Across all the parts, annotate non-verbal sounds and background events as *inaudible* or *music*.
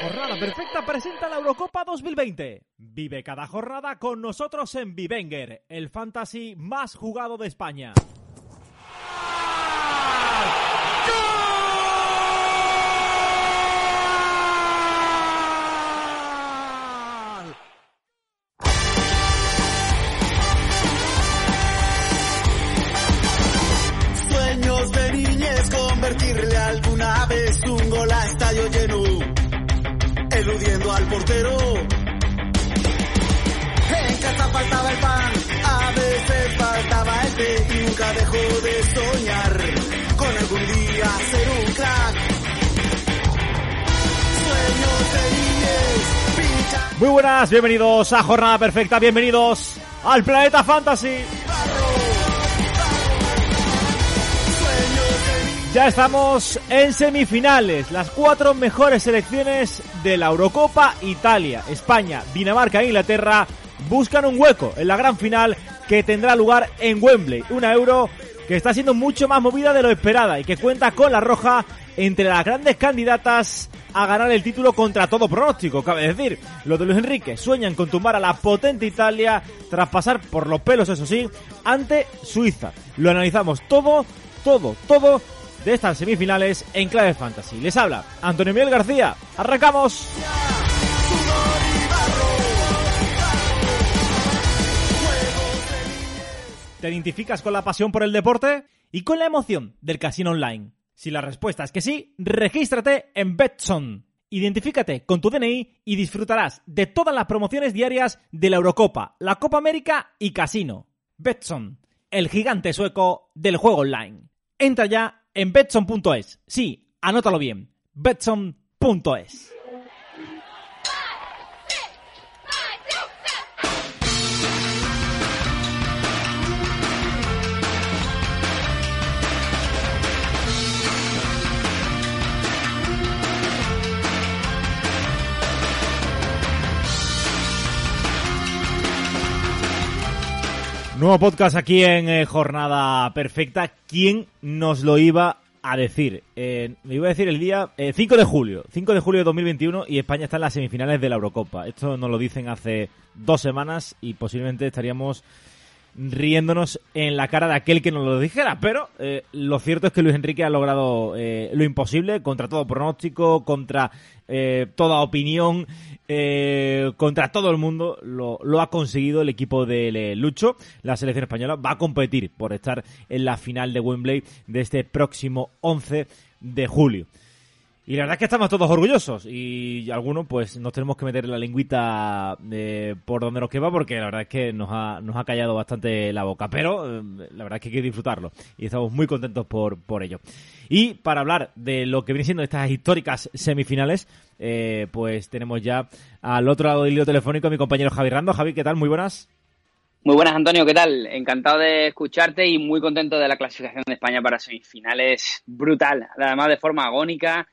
Jornada Perfecta presenta la Eurocopa 2020. Vive cada jornada con nosotros en Vivenger, el fantasy más jugado de España. Muy buenas, bienvenidos a Jornada Perfecta, bienvenidos al Planeta Fantasy. Ya estamos en semifinales, las cuatro mejores selecciones de la Eurocopa Italia, España, Dinamarca e Inglaterra buscan un hueco en la gran final que tendrá lugar en Wembley, una Euro que está siendo mucho más movida de lo esperada y que cuenta con la roja entre las grandes candidatas a ganar el título contra todo pronóstico, cabe decir. Los de Luis Enrique sueñan con tumbar a la potente Italia tras pasar por los pelos, eso sí, ante Suiza. Lo analizamos todo, todo, todo de estas semifinales en Clave Fantasy. Les habla Antonio Miguel García. ¡Arrancamos! ¿Te identificas con la pasión por el deporte y con la emoción del casino online? Si la respuesta es que sí, regístrate en Betson. Identifícate con tu DNI y disfrutarás de todas las promociones diarias de la Eurocopa, la Copa América y Casino. Betson, el gigante sueco del juego online. Entra ya en betson.es. Sí, anótalo bien. betson.es. Nuevo podcast aquí en eh, Jornada Perfecta. ¿Quién nos lo iba a decir? Eh, me iba a decir el día eh, 5 de julio. 5 de julio de 2021 y España está en las semifinales de la Eurocopa. Esto nos lo dicen hace dos semanas y posiblemente estaríamos riéndonos en la cara de aquel que nos lo dijera. Pero eh, lo cierto es que Luis Enrique ha logrado eh, lo imposible contra todo pronóstico, contra eh, toda opinión, contra todo el mundo. Lo, lo ha conseguido el equipo de Lucho. La selección española va a competir por estar en la final de Wembley de este próximo 11 de julio. Y la verdad es que estamos todos orgullosos y algunos pues nos tenemos que meter la lengüita eh, por donde nos quema porque la verdad es que nos ha, nos ha callado bastante la boca, pero eh, la verdad es que hay que disfrutarlo y estamos muy contentos por, por ello. Y para hablar de lo que viene siendo estas históricas semifinales, eh, pues tenemos ya al otro lado del hilo telefónico a mi compañero Javi Rando. Javi, ¿qué tal? Muy buenas. Muy buenas, Antonio, ¿qué tal? Encantado de escucharte y muy contento de la clasificación de España para semifinales. Brutal, además de forma agónica,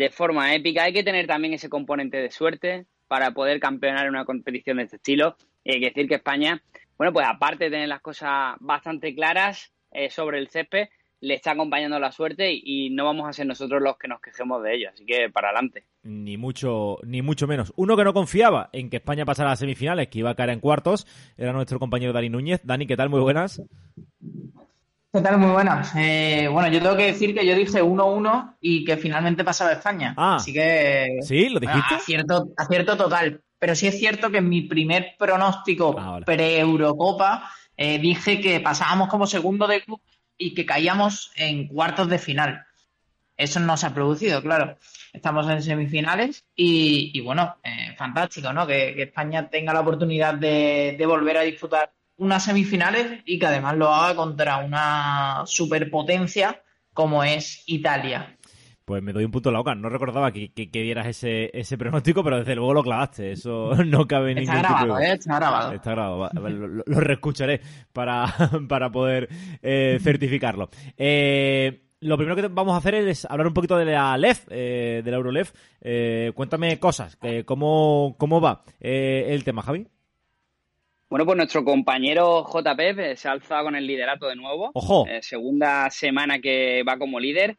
de forma épica. Hay que tener también ese componente de suerte para poder campeonar en una competición de este estilo. Y hay que decir que España, bueno, pues aparte de tener las cosas bastante claras eh, sobre el césped, le está acompañando la suerte y, no vamos a ser nosotros los que nos quejemos de ello. Así que para adelante. Ni mucho, ni mucho menos. Uno que no confiaba en que España pasara a semifinales, que iba a caer en cuartos, era nuestro compañero Dani Núñez. Dani, ¿qué tal? Muy buenas. ¿Qué tal? Muy buenas. Eh, bueno, yo tengo que decir que yo dije 1-1 y que finalmente pasaba España. Ah. Así que. ¿Sí? ¿Lo dijiste? Bueno, acierto, acierto total. Pero sí es cierto que en mi primer pronóstico Ah, vale. pre-Eurocopa eh, dije que pasábamos como segundo de club y que caíamos en cuartos de final. Eso no se ha producido, claro. Estamos en semifinales y, y bueno, eh, fantástico, ¿no? Que, que España tenga la oportunidad de, de volver a disfrutar unas semifinales y que además lo haga contra una superpotencia como es Italia. Pues me doy un punto en la boca. No recordaba que, que, que dieras ese, ese pronóstico, pero desde luego lo clavaste. Eso *laughs* no cabe Está ningún tipo grabado, de... ¿eh? Está grabado. Está grabado. Lo, lo- reescucharé para, *laughs* para poder eh, certificarlo. Eh, lo primero que vamos a hacer es hablar un poquito de la LEF, eh, de la Eurolef. Cuéntame cosas. ¿cómo, ¿Cómo va eh, el tema, Javi? Bueno, pues nuestro compañero JP eh, se ha alzado con el liderato de nuevo. ¡Ojo! Eh, segunda semana que va como líder.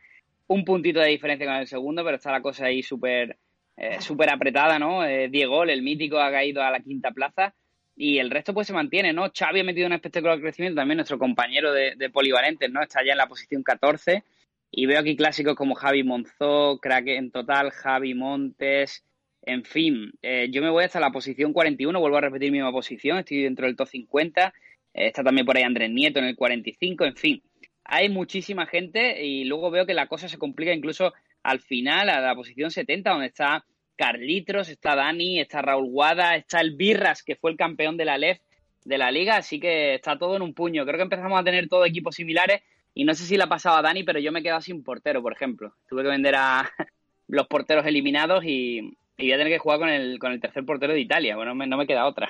Un puntito de diferencia con el segundo, pero está la cosa ahí súper eh, súper apretada, ¿no? Diego, el mítico, ha caído a la quinta plaza. Y el resto pues se mantiene, ¿no? Xavi ha metido un espectacular crecimiento, también nuestro compañero de, de polivalentes, ¿no? Está ya en la posición 14. Y veo aquí clásicos como Javi Monzó, crack en total, Javi Montes, en fin, eh, yo me voy hasta la posición 41, vuelvo a repetir mi misma posición, estoy dentro del top 50, eh, está también por ahí Andrés Nieto en el 45, en fin, hay muchísima gente y luego veo que la cosa se complica incluso al final, a la posición 70, donde está Carlitos, está Dani, está Raúl Guada, está el Birras, que fue el campeón de la LEF de la liga, así que está todo en un puño. Creo que empezamos a tener todos equipos similares y no sé si la pasaba a Dani, pero yo me he quedado sin portero, por ejemplo. Tuve que vender a *laughs* los porteros eliminados y, y voy a tener que jugar con el, con el tercer portero de Italia. Bueno, no me queda otra.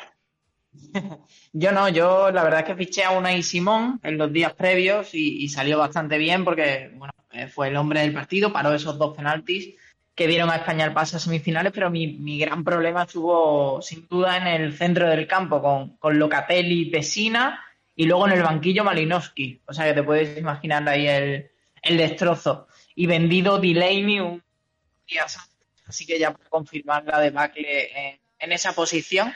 *laughs* yo no, yo la verdad es que fiché a Unai Simón en los días previos y, salió bastante bien porque bueno, eh, fue el hombre del partido, paró esos dos penaltis que dieron a España el paso a semifinales, pero mi, mi gran problema estuvo sin duda en el centro del campo con, con Locatelli, Pesina y luego en el banquillo Malinowski. O sea que te puedes imaginar ahí el, el destrozo. Y vendido Delaney un día así que ya puedo confirmar la debacle en, en esa posición.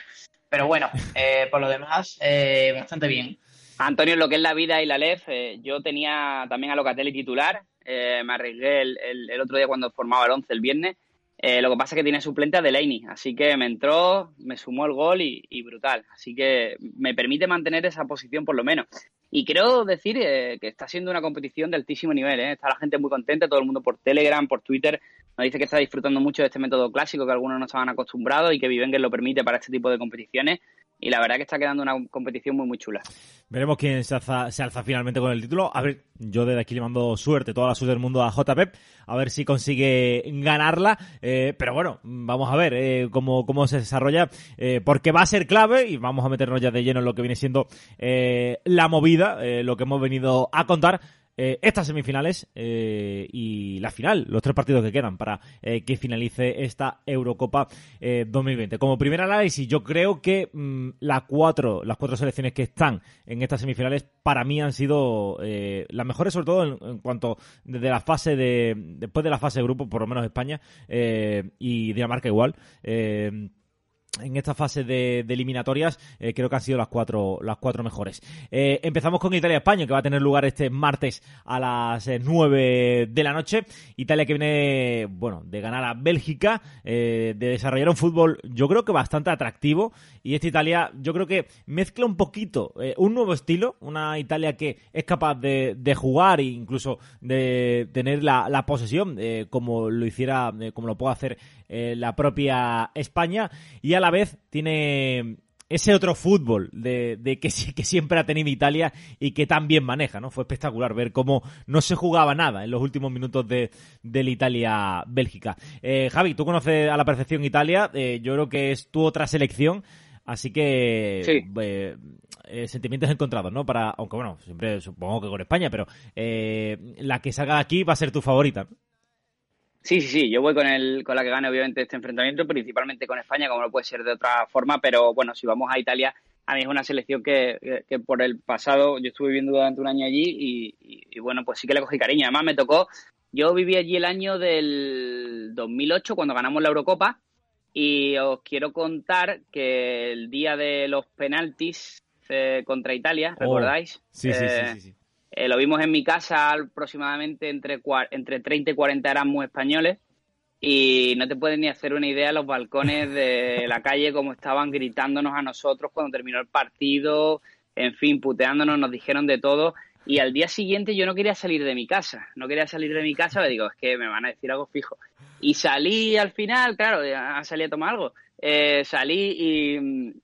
Pero bueno, eh, por lo demás, eh, bastante bien. Antonio, lo que es la vida y la LEF, eh, yo tenía también a Locatelli titular, me arriesgué el, otro día cuando formaba el 11 el viernes, lo que pasa es que tiene suplente a Delaney, así que me entró, me sumó el gol y, brutal, así que me permite mantener esa posición por lo menos. Y creo decir que está siendo una competición de altísimo nivel, está la gente muy contenta, todo el mundo por Telegram, por Twitter, nos dice que está disfrutando mucho de este método clásico que algunos no estaban acostumbrados y que Vivengue lo permite para este tipo de competiciones. Y la verdad que está quedando una competición muy, muy chula. Veremos quién se alza, se alza finalmente con el título. A ver, yo desde aquí le mando suerte, toda la suerte del mundo a JP, a ver si consigue ganarla. Eh, pero bueno, vamos a ver eh, cómo, cómo se desarrolla, eh, porque va a ser clave y vamos a meternos ya de lleno en lo que viene siendo la movida, lo que hemos venido a contar eh, estas semifinales eh, y la final, los tres partidos que quedan para eh, que finalice esta Eurocopa 2020. Como primer análisis, yo creo que mm, las cuatro, las cuatro selecciones que están en estas semifinales para mí han sido las mejores, sobre todo en, cuanto desde la fase de después de la fase de grupo, por lo menos España y Dinamarca igual en esta fase de, eliminatorias eh, creo que han sido las cuatro las cuatro mejores. Eh, empezamos con Italia España que va a tener lugar este martes a las eh, nueve de la noche. Italia que viene bueno de ganar a Bélgica de desarrollar un fútbol yo creo que bastante atractivo. Y esta Italia yo creo que mezcla un poquito un nuevo estilo una Italia que es capaz de, jugar e incluso de tener la, la posesión como lo hiciera como lo puede hacer la propia España y a la vez tiene ese otro fútbol de, que, que, siempre ha tenido Italia y que tan bien maneja, ¿no? Fue espectacular ver cómo no se jugaba nada en los últimos minutos de, la Italia-Bélgica. Eh, Javi, tú conoces a la perfección Italia, eh, yo creo que es tu otra selección, así que eh, sentimientos encontrados, ¿no? Para, aunque bueno, siempre supongo que con España, pero la que salga aquí va a ser tu favorita. Sí, sí, sí, yo voy con, el, con la que gane obviamente este enfrentamiento, principalmente con España, como no puede ser de otra forma, pero bueno, si vamos a Italia, a mí es una selección que, que, por el pasado, yo estuve viviendo durante un año allí y, bueno, pues sí que le cogí cariño. Además me tocó, yo viví allí el año del 2008 cuando ganamos la Eurocopa y os quiero contar que el día de los penaltis eh, contra Italia, oh, ¿recordáis? sí, sí, sí, sí. Eh, lo vimos en mi casa aproximadamente entre, entre 30 y 40 éramos españoles y no te puedes ni hacer una idea los balcones de *laughs* la calle como estaban gritándonos a nosotros cuando terminó el partido, en fin, puteándonos, nos dijeron de todo y al día siguiente yo no quería salir de mi casa, no quería salir de mi casa, le digo, es que me van a decir algo fijo. Y salí al final, claro, salí a tomar algo, eh, salí y,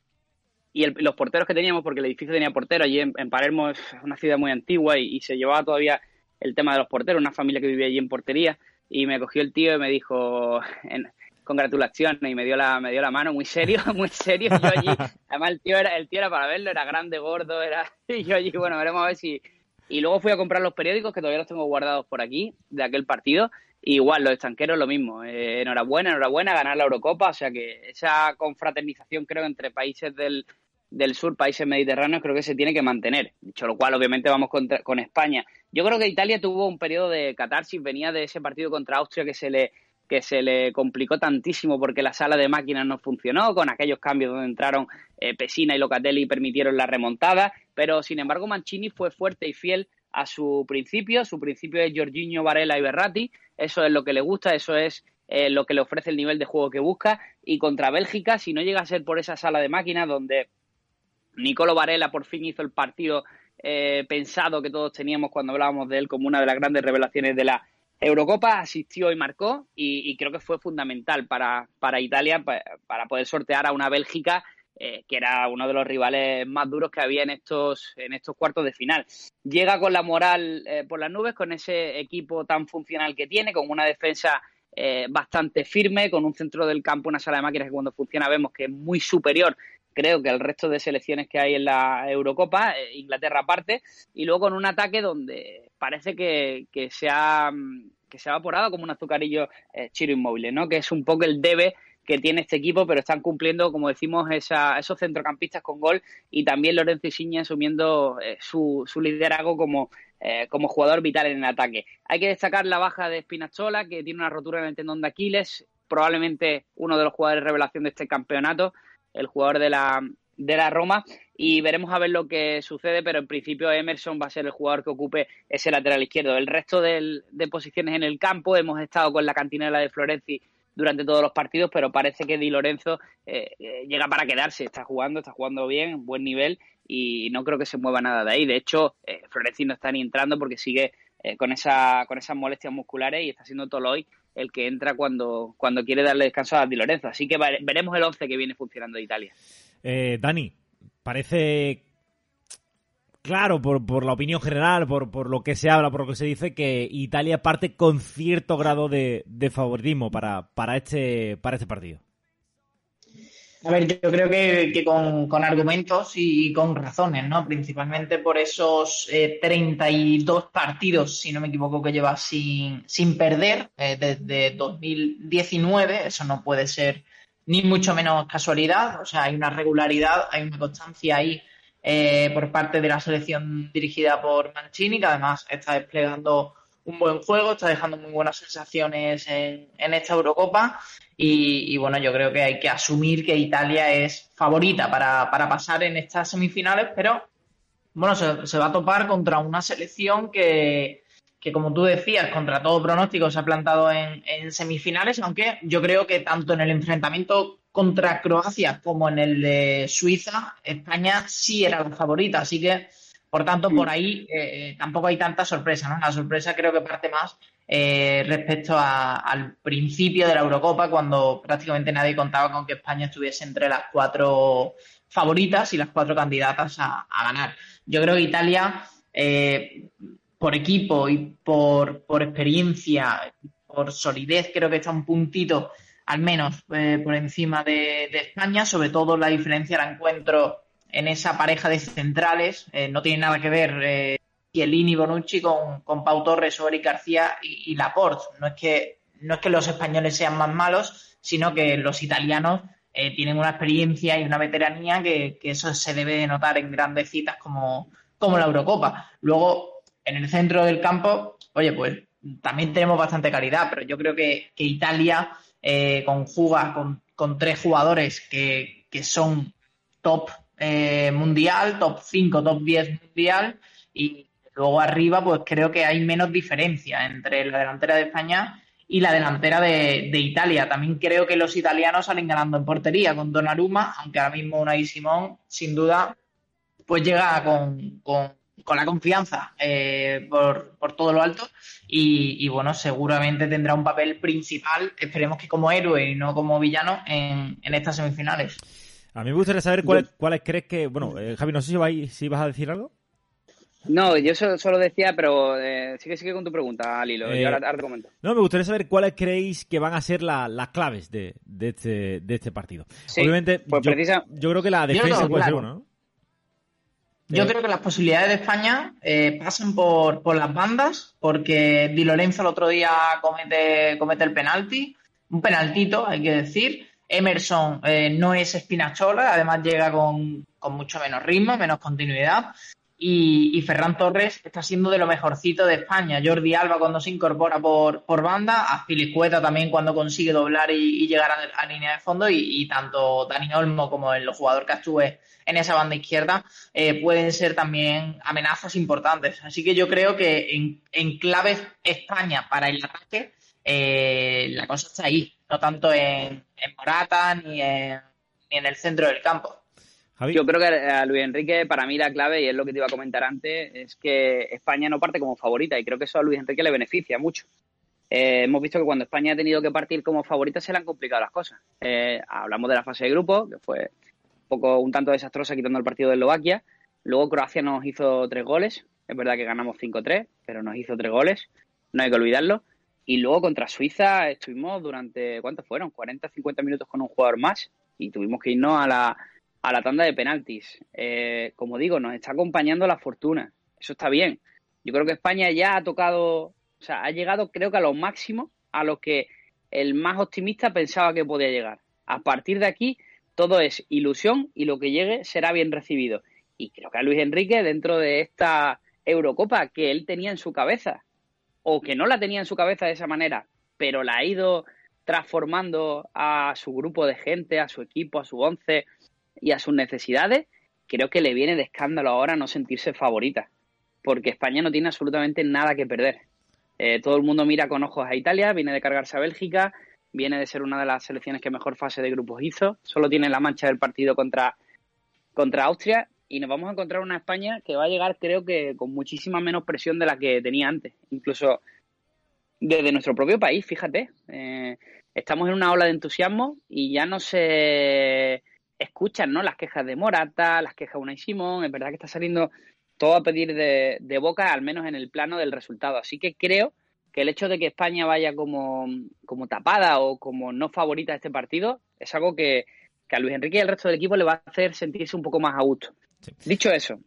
y los porteros que teníamos, porque el edificio tenía portero, allí en, Palermo es una ciudad muy antigua y, se llevaba todavía el tema de los porteros, una familia que vivía allí en portería, y me cogió el tío y me dijo, *laughs* en, congratulaciones, y me dio la, me dio la mano, muy serio, *laughs* muy serio, yo allí, además el tío era, el tío era para verlo, era grande, gordo, era, *laughs* y yo allí, bueno, veremos a ver si, y luego fui a comprar los periódicos que todavía los tengo guardados por aquí, de aquel partido, igual, los extranjeros lo mismo. Eh, enhorabuena, enhorabuena, ganar la Eurocopa. O sea que esa confraternización, creo, entre países del, del sur, países mediterráneos, creo que se tiene que mantener. Dicho lo cual, obviamente vamos con España. Yo creo que Italia tuvo un periodo de catarsis, venía de ese partido contra Austria que se le que se le complicó tantísimo porque la sala de máquinas no funcionó, con aquellos cambios donde entraron eh, Pesina y Locatelli y permitieron la remontada, pero sin embargo Mancini fue fuerte y fiel a su principio, su principio es Jorginho, Varela y Berratti, eso es lo que le gusta, eso es eh, lo que le ofrece el nivel de juego que busca, y contra Bélgica, si no llega a ser por esa sala de máquinas donde Nicolo Varela por fin hizo el partido eh, pensado que todos teníamos cuando hablábamos de él como una de las grandes revelaciones de la Eurocopa, asistió y marcó y, creo que fue fundamental para, para Italia para poder sortear a una Bélgica eh, que era uno de los rivales más duros que había en estos, en estos cuartos de final. Llega con la moral eh, por las nubes, con ese equipo tan funcional que tiene, con una defensa bastante firme, con un centro del campo, una sala de máquinas que cuando funciona vemos que es muy superior creo que el resto de selecciones que hay en la Eurocopa, Inglaterra aparte, y luego con un ataque donde parece que, que, se, ha, que se ha evaporado como un azucarillo Chiro Inmóvil, ¿no? que es un poco el debe que tiene este equipo, pero están cumpliendo, como decimos, esos centrocampistas con gol y también Lorenzo Insigne asumiendo eh, su, su, liderazgo como, eh, como jugador vital en el ataque. Hay que destacar la baja de Spinazzola, que tiene una rotura en el tendón de Aquiles, probablemente uno de los jugadores revelación de este campeonato, el jugador de la, de la Roma y veremos a ver lo que sucede, pero en principio Emerson va a ser el jugador que ocupe ese lateral izquierdo. El resto de posiciones en el campo, hemos estado con la cantinela de Florenzi durante todos los partidos, pero parece que Di Lorenzo eh, eh, llega para quedarse, está jugando, está jugando bien, buen nivel y no creo que se mueva nada de ahí. De hecho, eh, Florenzi no está ni entrando porque sigue eh, con, esa, con esas molestias musculares y está siendo Toloy el que entra cuando, cuando quiere darle descanso a Di Lorenzo. Así que veremos el 11 que viene funcionando de Italia. Dani, parece claro, por, por la opinión general, por, por, lo que se habla, por lo que se dice, que Italia parte con cierto grado de, de favoritismo para, para, este, para este partido. A ver, yo creo que, con, argumentos y con razones, ¿no? Principalmente por esos eh, 32 partidos, si no me equivoco, que lleva sin, sin perder eh, desde 2019. Eso no puede ser ni mucho menos casualidad. O sea, hay una regularidad, hay una constancia ahí eh, por parte de la selección dirigida por Mancini, que además está desplegando un buen juego, está dejando muy buenas sensaciones en, esta Eurocopa. Y, bueno, yo creo que hay que asumir que Italia es favorita para, pasar en estas semifinales, pero bueno, se, va a topar contra una selección que, que, como tú decías, contra todo pronóstico se ha plantado en, en semifinales, aunque yo creo que tanto en el enfrentamiento contra Croacia como en el de Suiza, España sí era la favorita. Así que, por tanto, por ahí eh, tampoco hay tanta sorpresa. ¿no? La sorpresa creo que parte más eh, respecto al principio de la Eurocopa, cuando prácticamente nadie contaba con que España estuviese entre las cuatro favoritas y las cuatro candidatas a, ganar. Yo creo que Italia, eh, por equipo y por, por experiencia, por solidez, creo que está un puntito al menos eh, por encima de, España. Sobre todo la diferencia la encuentro en esa pareja de centrales. Eh, no tiene nada que ver eh, Chiellini Bonucci con, con Pau Torres o Eric García y, Laporte. No es, que, no es que los españoles sean más malos, sino que los italianos eh, tienen una experiencia y una veteranía que, que, eso se debe de notar en grandes citas como, como la Eurocopa. Luego, en el centro del campo, oye, pues también tenemos bastante calidad, pero yo creo que, que Italia conjuga con, tres jugadores que, son top eh, mundial, top 5, top 10 mundial y luego arriba pues creo que hay menos diferencia entre la delantera de España y la delantera de, Italia. También creo que los italianos salen ganando en portería con Donnarumma, aunque ahora mismo Unai Simón sin duda pues llega con con la confianza eh, por, por, todo lo alto y, bueno, seguramente tendrá un papel principal, esperemos que como héroe y no como villano en, en estas semifinales. A mí me gustaría saber cuáles, cuáles crees que... Bueno, eh, Javi, no sé si, vas, si vas a decir algo. No, yo solo, decía, pero eh, sigue, sigue con tu pregunta, Lilo. Eh, ahora, te comento. No, me gustaría saber cuáles creéis que van a ser las claves de, de, este, de este partido. Obviamente, pues yo, yo, creo que la defensa puede ser uno, ¿no? Yo creo que las posibilidades de España eh, pasan por, por, las bandas, porque Di Lorenzo el otro día comete, comete el penalti, un penaltito, hay que decir. Emerson eh, no es Espinachola, además llega con, con mucho menos ritmo, menos continuidad. Y, Ferran Torres está siendo de lo mejorcito de España. Jordi Alba cuando se incorpora por, por banda, a Filicueta también cuando consigue doblar y, llegar a, línea de fondo y, tanto Dani Olmo como el jugador que actúe en esa banda izquierda eh, pueden ser también amenazas importantes. Así que yo creo que en, en clave España para el ataque eh, la cosa está ahí, no tanto en, Morata ni en, ni en el centro del campo. Yo creo que a Luis Enrique, para mí la clave, y es lo que te iba a comentar antes, es que España no parte como favorita y creo que eso a Luis Enrique le beneficia mucho. Eh, hemos visto que cuando España ha tenido que partir como favorita se le han complicado las cosas. Eh, hablamos de la fase de grupo, que fue un poco un tanto desastrosa quitando el partido de Eslovaquia. Luego Croacia nos hizo tres goles. Es verdad que ganamos 5-3, pero nos hizo tres goles. No hay que olvidarlo. Y luego contra Suiza estuvimos durante, ¿cuántos fueron? 40, 50 minutos con un jugador más y tuvimos que irnos a la, a la tanda de penaltis. Eh, como digo, nos está acompañando la fortuna. Eso está bien. Yo creo que España ya ha tocado, o sea, ha llegado creo que a lo máximo a lo que el más optimista pensaba que podía llegar. A partir de aquí, todo es ilusión y lo que llegue será bien recibido. Y creo que a Luis Enrique, dentro de esta Eurocopa que él tenía en su cabeza, o que no la tenía en su cabeza de esa manera, pero la ha ido transformando a su grupo de gente, a su equipo, a su once, y a sus necesidades, creo que le viene de escándalo ahora no sentirse favorita, porque España no tiene absolutamente nada que perder. Eh, todo el mundo mira con ojos a Italia, viene de cargarse a Bélgica, viene de ser una de las selecciones que mejor fase de grupos hizo, solo tiene la mancha del partido contra, contra Austria y nos vamos a encontrar una España que va a llegar creo que con muchísima menos presión de la que tenía antes, incluso desde nuestro propio país, fíjate. Eh, estamos en una ola de entusiasmo y ya no se escuchan ¿no? las quejas de Morata, las quejas de Unai Simón, es verdad que está saliendo todo a pedir de, boca, al menos en el plano del resultado. Así que creo que el hecho de que España vaya como, como tapada o como no favorita este partido es algo que, a Luis Enrique y al resto del equipo le va a hacer sentirse un poco más a gusto. Dicho eso,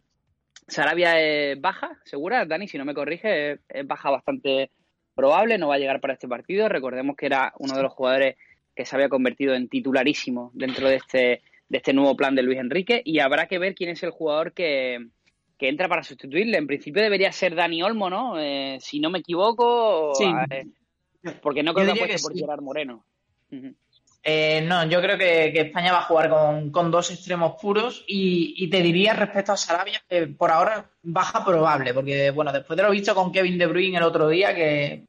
Sarabia es baja, segura, Dani, si no me corrige, es baja bastante probable, no va a llegar para este partido. Recordemos que era uno de los jugadores que se había convertido en titularísimo dentro de este de este nuevo plan de Luis Enrique y habrá que ver quién es el jugador que, entra para sustituirle. En principio debería ser Dani Olmo, ¿no? Eh, si no me equivoco, sí. porque no creo que, por Gerard Moreno. Eh, no, yo creo que, España va a jugar con, dos extremos puros y, te diría respecto a Sarabia que por ahora baja probable, porque bueno, después de lo visto con Kevin De Bruyne el otro día, que,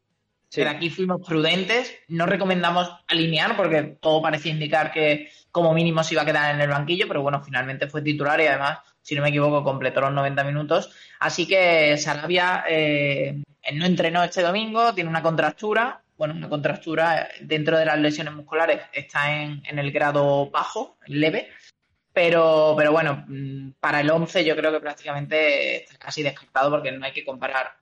que aquí fuimos prudentes, no recomendamos alinear porque todo parecía indicar que, como mínimo se iba a quedar en el banquillo, pero bueno, finalmente fue titular y además, si no me equivoco, completó los 90 minutos. Así que Sarabia eh, no entrenó este domingo, tiene una contractura, bueno, una contractura dentro de las lesiones musculares está en, el grado bajo, leve, pero, pero bueno, mm, para el 11 yo creo que prácticamente está casi descartado porque no hay que comparar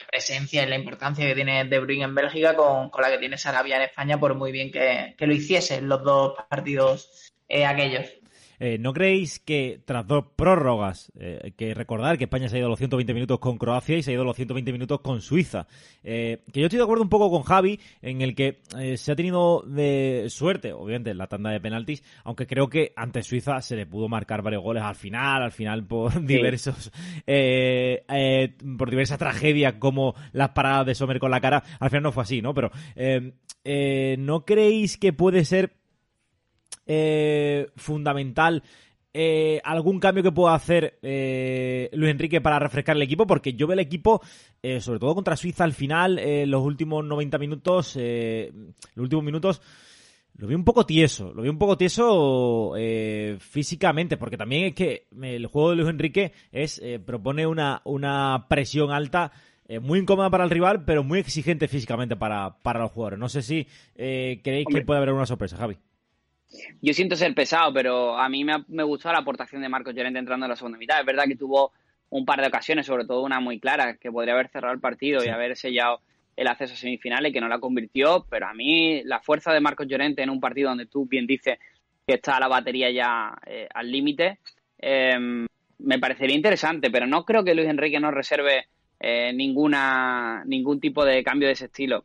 la presencia y la importancia que tiene De Bruyne en Bélgica con, la que tiene Sarabia en España, por muy bien que, lo hiciese en los dos partidos eh, aquellos. Eh, ¿No creéis que tras dos prórrogas, eh, que recordar que España se ha ido los 120 minutos con Croacia y se ha ido los 120 minutos con Suiza? Eh, que yo estoy de acuerdo un poco con Javi en el que se ha tenido de suerte, obviamente, en la tanda de penaltis, aunque creo que ante Suiza se le pudo marcar varios goles al final, al final por diversos, por diversas tragedias como las paradas de Sommer con la cara, al final no fue así, ¿no? Pero ¿no creéis que puede ser eh, fundamental eh, algún cambio que pueda hacer eh, Luis Enrique para refrescar el equipo, porque yo veo el equipo, sobre todo contra Suiza al final, los últimos 90 minutos, los últimos minutos, lo veo un poco tieso, lo veo un poco tieso físicamente, porque también es que el juego de Luis Enrique es propone una, una presión alta. muy incómoda para el rival, pero muy exigente físicamente para, para los jugadores. No sé si creéis que puede haber una sorpresa, Javi. Yo siento ser pesado, pero a mí me, me gustó la aportación de Marcos Llorente entrando en la segunda mitad. Es verdad que tuvo un par de ocasiones, sobre todo una muy clara, que podría haber cerrado el partido y haber sellado el acceso a semifinales, que no la convirtió, pero a mí la fuerza de Marcos Llorente en un partido donde tú bien dices que está la batería ya eh, al límite, em, me parecería interesante, pero no creo que Luis Enrique nos reserve eh, ninguna, ningún tipo de cambio de ese estilo.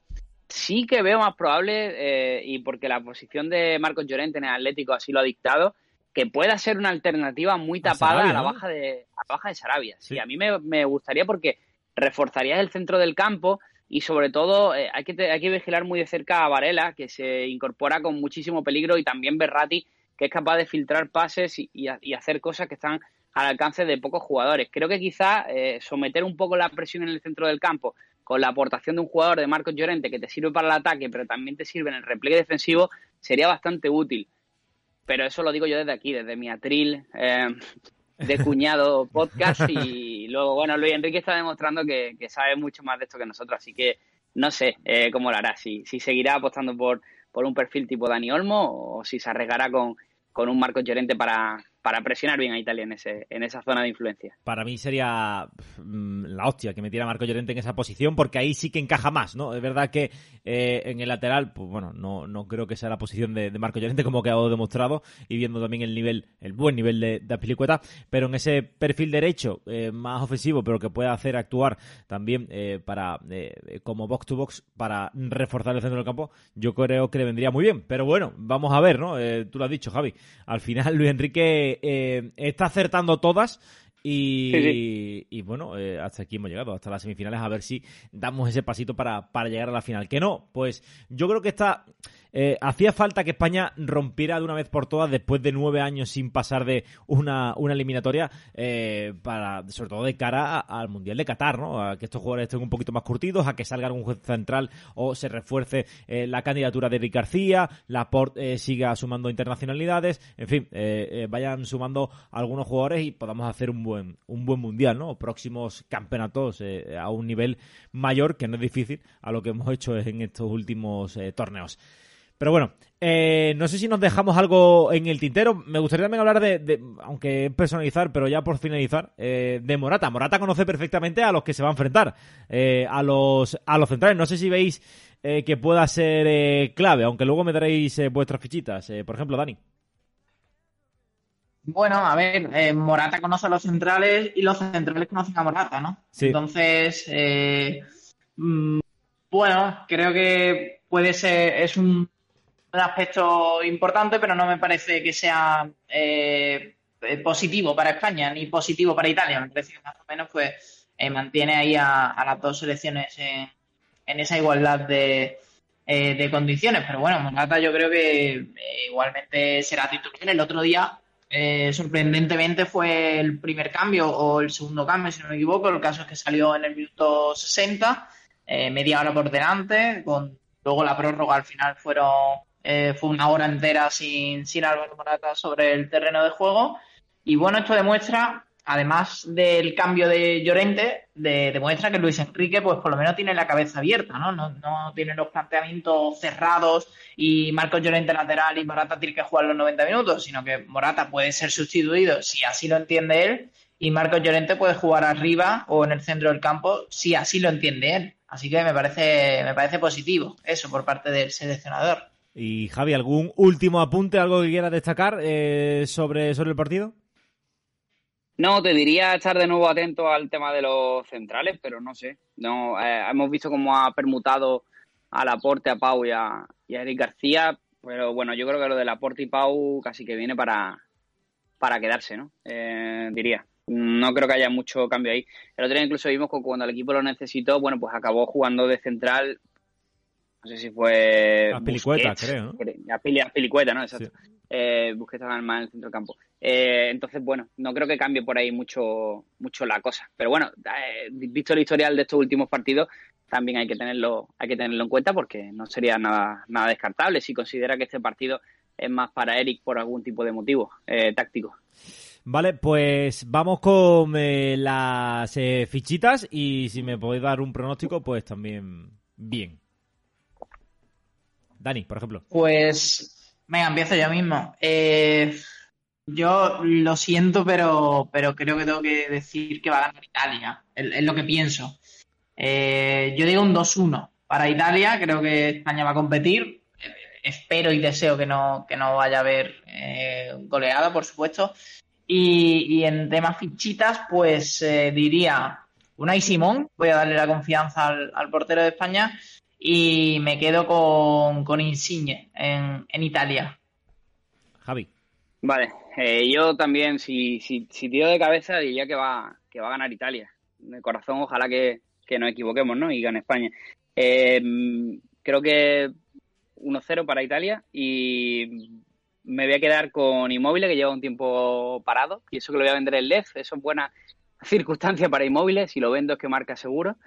Sí que veo más probable, eh, y porque la posición de Marcos Llorente en el Atlético así lo ha dictado, que pueda ser una alternativa muy tapada a, Sarabia, la, baja de, a la baja de Sarabia. Sí, Sí. a mí me, me gustaría porque reforzarías el centro del campo y sobre todo eh, hay, que te- hay que vigilar muy de cerca a Varela, que se incorpora con muchísimo peligro, y también Berrati, que es capaz de filtrar pases y, y ha- y hacer cosas que están al alcance de pocos jugadores. Creo que quizá eh, someter un poco la presión en el centro del campo con la aportación de un jugador de Marcos Llorente que te sirve para el ataque, pero también te sirve en el repliegue defensivo, sería bastante útil. Pero eso lo digo yo desde aquí, desde mi atril eh, de *laughs* cuñado podcast y luego, bueno, Luis Enrique está demostrando que, que sabe mucho más de esto que nosotros, así que no sé eh, cómo lo hará, si, si seguirá apostando por, por un perfil tipo Dani Olmo o si se arriesgará con, con un Marcos Llorente para, para presionar bien a Italia en, ese, en esa zona de influencia. Para mí sería mm, la hostia que metiera Marco Llorente en esa posición, porque ahí sí que encaja más, ¿no? Es verdad que eh, en el lateral, pues bueno, no, no creo que sea la posición de, Marco Llorente, como ha quedado demostrado, y viendo también el nivel, el buen nivel de, de Azpilicueta, pero en ese perfil derecho, eh, más ofensivo, pero que pueda hacer actuar también eh, para eh, como box to box para reforzar el centro del campo, yo creo que le vendría muy bien. Pero bueno, vamos a ver, ¿no? Eh, tú lo has dicho, Javi. Al final Luis Enrique eh, está acertando todas. Y, Sí, y bueno, eh, hasta aquí hemos llegado, hasta las semifinales, a ver si damos ese pasito para, para llegar a la final. Que no, pues yo creo que está. Eh, hacía falta que España rompiera de una vez por todas después de nueve años sin pasar de una, una eliminatoria, eh, para, sobre todo de cara al Mundial de Qatar, ¿no? A que estos jugadores estén un poquito más curtidos, a que salga algún juez central o se refuerce eh, la candidatura de Eric García, Laporte eh, siga sumando internacionalidades, en fin, eh, vayan sumando algunos jugadores y podamos hacer un buen, un buen mundial, ¿no? Próximos campeonatos a un nivel mayor, que no es difícil, a lo que hemos hecho en estos últimos torneos. Pero bueno, eh, no sé si nos dejamos algo en el tintero. Me gustaría también hablar de, de- aunque personalizar, pero ya por finalizar, eh, de Morata. Morata conoce perfectamente a los que se va a enfrentar, eh, a los a los centrales. No sé si veis que pueda ser clave, aunque luego me daréis vuestras fichitas. Por ejemplo, Dani. Bueno, a ver, eh, Morata conoce a los centrales y los centrales conocen a Morata, ¿no? Sí. Entonces, eh, mm, bueno, creo que puede ser, es un, un aspecto importante, pero no me parece que sea eh, eh, positivo para España ni positivo para Italia. Me parece que más o menos pues eh, mantiene ahí a, a las dos selecciones en, en esa igualdad de, de condiciones. Pero bueno, Morata yo creo que igualmente será titular. El otro día sorprendentemente fue el primer cambio o el segundo cambio, si no me equivoco. El caso es que salió en el minuto 60, eh, media hora por delante, con luego la prórroga al final fueron eh, fue una hora entera sin, sin Álvaro Morata sobre el terreno de juego. Y bueno, esto demuestra, además del cambio de Llorente, de- demuestra que Luis Enrique, pues por lo menos tiene la cabeza abierta, ¿no? No, no tiene los planteamientos cerrados y Marcos Llorente lateral y Morata tiene que jugar los 90 minutos, sino que Morata puede ser sustituido si así lo entiende él y Marcos Llorente puede jugar arriba o en el centro del campo si así lo entiende él. Así que me parece, me parece positivo eso por parte del seleccionador. Y Javi, ¿algún último apunte, algo que quieras destacar eh, sobre, sobre el partido? No, te diría estar de nuevo atento al tema de los centrales, pero no sé. No, eh, hemos visto cómo ha permutado a Laporte, a Pau y a, y a Eric García, pero bueno, yo creo que lo de Laporte y Pau casi que viene para, para quedarse, ¿no? Eh, diría. No creo que haya mucho cambio ahí. El otro día incluso vimos que cuando el equipo lo necesitó, bueno, pues acabó jugando de central. No sé si fue. Azpilicueta, Busquets, creo, ¿no? Azpili- Azpilicueta, ¿no? Exacto. Sí. Eh, Busquets estaba más en el centro del campo. Eh, entonces, bueno, no creo que cambie por ahí mucho, mucho la cosa. Pero bueno, eh, visto el historial de estos últimos partidos, también hay que tenerlo, hay que tenerlo en cuenta porque no sería nada, nada descartable si considera que este partido es más para Eric por algún tipo de motivo eh, táctico. Vale, pues vamos con eh, las fichitas y si me podéis dar un pronóstico, pues también bien. Dani, por ejemplo. Pues, venga, empiezo yo mismo. Eh, yo lo siento, pero, pero creo que tengo que decir que va a ganar Italia. Es, lo que pienso. Eh, yo digo un 2-1 para Italia. Creo que España va a competir. Espero y deseo que no, que no vaya a haber eh, goleada, por supuesto. Y, y en temas fichitas, pues eh, diría Unai Simón. Voy a darle la confianza al portero de España. Y me quedo con, con Insigne en, en Italia. Javi. Vale, eh, yo también, si, si, si tiro de cabeza, diría que va, que va a ganar Italia. De corazón, ojalá que, que nos equivoquemos, ¿no? Y gane España. Eh, creo que 1-0 para Italia y me voy a quedar con Inmóvil, que lleva un tiempo parado, y eso que lo voy a vender el LEF, eso es buena circunstancia para Inmóviles, si lo vendo es que marca seguro.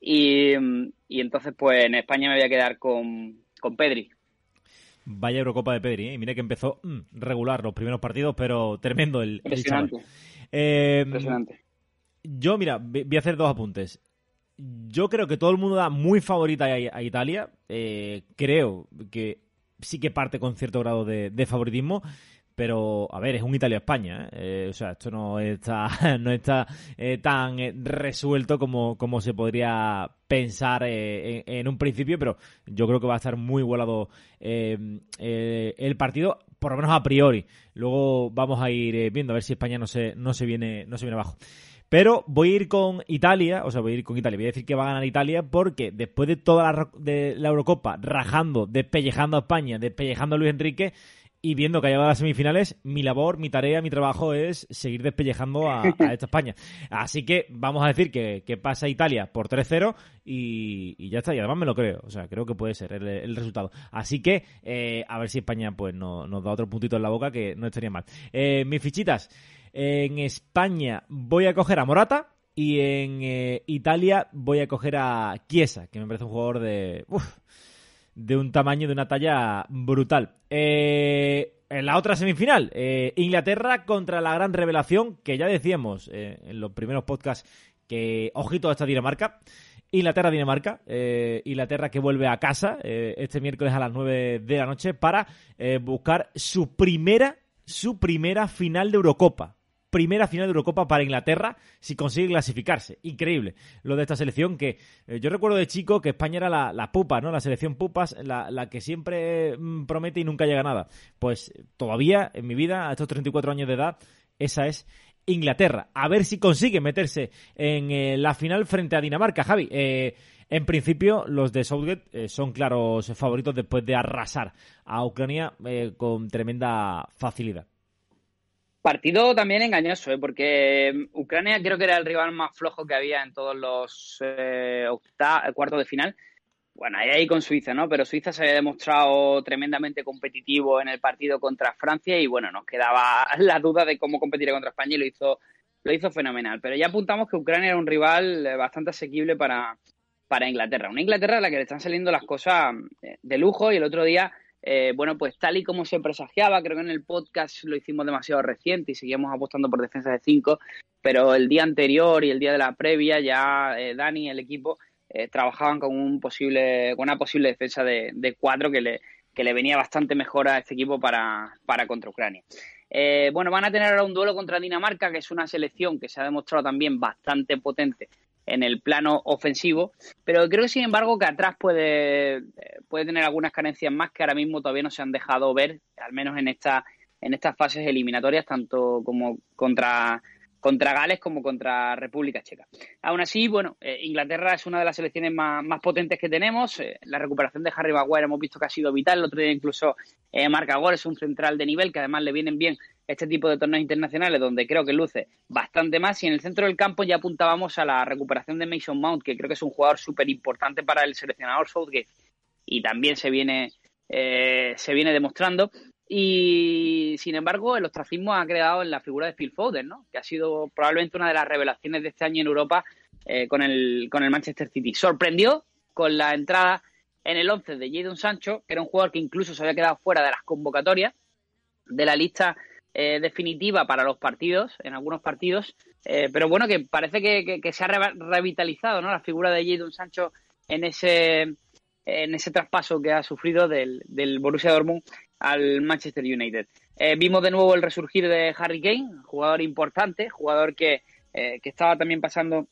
Y, y entonces, pues en España me voy a quedar con, con Pedri. Vaya Eurocopa de Pedri, ¿eh? Y mira que empezó mm, regular los primeros partidos, pero tremendo el, el. Impresionante. Eh, Impresionante. Yo, mira, voy a hacer dos apuntes. Yo creo que todo el mundo da muy favorita a, a Italia. Eh, creo que sí que parte con cierto grado de, de favoritismo. Pero, a ver, es un Italia-España. ¿eh? Eh, o sea, esto no está, *laughs* no está eh, tan eh, resuelto como, como se podría pensar eh, en, en un principio, pero yo creo que va a estar muy eh, el partido, por lo menos a priori. Luego vamos a ir viendo a ver si España no se, no se viene, no se viene abajo. Pero voy a ir con Italia, o sea, voy a ir con Italia. Voy a decir que va a ganar Italia porque después de toda la, de la Eurocopa, rajando, despellejando a España, despellejando a Luis Enrique y viendo que ha llegado a las semifinales, mi labor, mi tarea, mi trabajo es seguir despellejando a, esta España. Así que vamos a decir que, pasa Italia por 3-0 y, ya está. Y además me lo creo. O sea, creo que puede ser el, el resultado. Así que eh, a ver si España pues no, nos da otro puntito en la boca que no estaría mal. Eh, mis fichitas. En España voy a coger a Morata y en eh, Italia voy a coger a Chiesa, que me parece un jugador de... uf, de un tamaño, de una talla brutal. Eh, en la otra semifinal, eh, Inglaterra contra la gran revelación, que ya decíamos eh, en los primeros podcasts que, ojito a esta Dinamarca. Inglaterra-Dinamarca, Inglaterra que vuelve a casa este miércoles a las 9 de la noche para buscar su primera, su primera final de Eurocopa primera final de Eurocopa para Inglaterra si consigue clasificarse. Increíble lo de esta selección que eh, yo recuerdo de chico que España era la, pupa, ¿no? La selección pupas, la, la que siempre mm, promete y nunca llega a nada. Pues todavía en mi vida, a estos 34 años de edad, esa es Inglaterra. A ver si consigue meterse en eh, la final frente a Dinamarca. Javi, eh, en principio, los de Southgate son claros favoritos después de arrasar a Ucrania con tremenda facilidad. Partido también engañoso, ¿eh? porque Ucrania creo que era el rival más flojo que había en todos los eh, cuartos de final. Bueno, ahí, ahí con Suiza, ¿no? Pero Suiza se había demostrado tremendamente competitivo en el partido contra Francia y bueno, nos quedaba *laughs* la duda de cómo competiría contra España y lo hizo, lo hizo fenomenal. Pero ya apuntamos que Ucrania era un rival eh, bastante asequible para, para Inglaterra. Una Inglaterra a la que le están saliendo las cosas eh, de lujo y el otro día eh, bueno, pues tal y como se presagiaba, creo que en el podcast lo hicimos demasiado reciente y seguíamos apostando por defensa de 5, pero el día anterior y el día de la previa ya eh, Dani y el equipo eh, trabajaban con un posible, con una posible defensa de, de 4 que le, que le venía bastante mejor a este equipo para, para contra Ucrania. Bueno, van a tener ahora un duelo contra Dinamarca, que es una selección que se ha demostrado también bastante potente en el plano ofensivo, pero creo sin embargo que atrás puede, eh, puede tener algunas carencias más que ahora mismo todavía no se han dejado ver, al menos en esta en estas fases eliminatorias, tanto como contra contra Gales como contra República Checa. Aún así, bueno, eh, Inglaterra es una de las selecciones más, potentes que tenemos. Eh, la recuperación de Harry Maguire hemos visto que ha sido vital. El otro día incluso eh, marca es un central de nivel que además le vienen bien este tipo de torneos internacionales donde creo que luce bastante más. Y en el centro del campo ya apuntábamos a la recuperación de Mason Mount, que creo que es un jugador súper importante para el seleccionador Southgate y también se viene, eh, se viene demostrando. Y sin embargo, el ostracismo ha creado en la figura de Phil Foden, ¿no? que ha sido probablemente una de las revelaciones de este año en Europa eh, con, el, con el Manchester City. Sorprendió con la entrada en el 11 de Jadon Sancho, que era un jugador que incluso se había quedado fuera de las convocatorias, de la lista eh, definitiva para los partidos, en algunos partidos, eh, pero bueno, que parece que, se ha re revitalizado ¿no? la figura de Jadon Sancho en ese, en ese traspaso que ha sufrido del, del Borussia Dortmund al Manchester United. Eh, vimos de nuevo el resurgir de Harry Kane, jugador importante, jugador que, eh, que estaba también pasando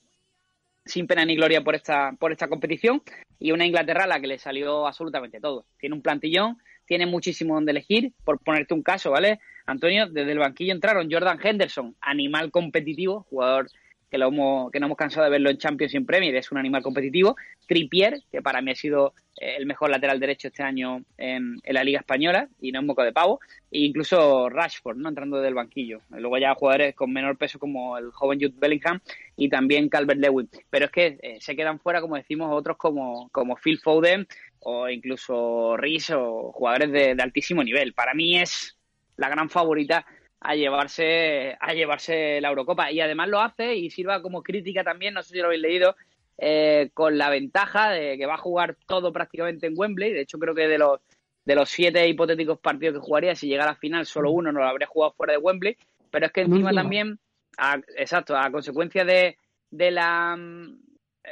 sin pena ni gloria por esta, por esta competición y una Inglaterra a la que le salió absolutamente todo. Tiene un plantillón, tiene muchísimo donde elegir, por ponerte un caso, ¿vale? Antonio, desde el banquillo entraron Jordan Henderson, animal competitivo, jugador que, lo hemos, que no hemos cansado de verlo en Champions y en Premier, es un animal competitivo. Trippier, que para mí ha sido eh, el mejor lateral derecho este año en, la Liga Española y no un moco de pavo. E incluso Rashford, ¿no? Entrando del banquillo. Luego ya jugadores con menor peso como el joven Jude Bellingham y también Calvert Lewin. Pero es que eh, se quedan fuera, como decimos, otros como, como Phil Foden o incluso Rhys o jugadores de altísimo nivel. Para mí es la gran favorita a llevarse, a llevarse la Eurocopa. Y además lo hace y sirva como crítica también, no sé si lo habéis leído, eh, con la ventaja de que va a jugar todo prácticamente en Wembley. De hecho, creo que de los, de los siete hipotéticos partidos que jugaría, si llegara a final, solo uno no lo habría jugado fuera de Wembley. Pero es que encima también, exacto, a consecuencia de, de la eh,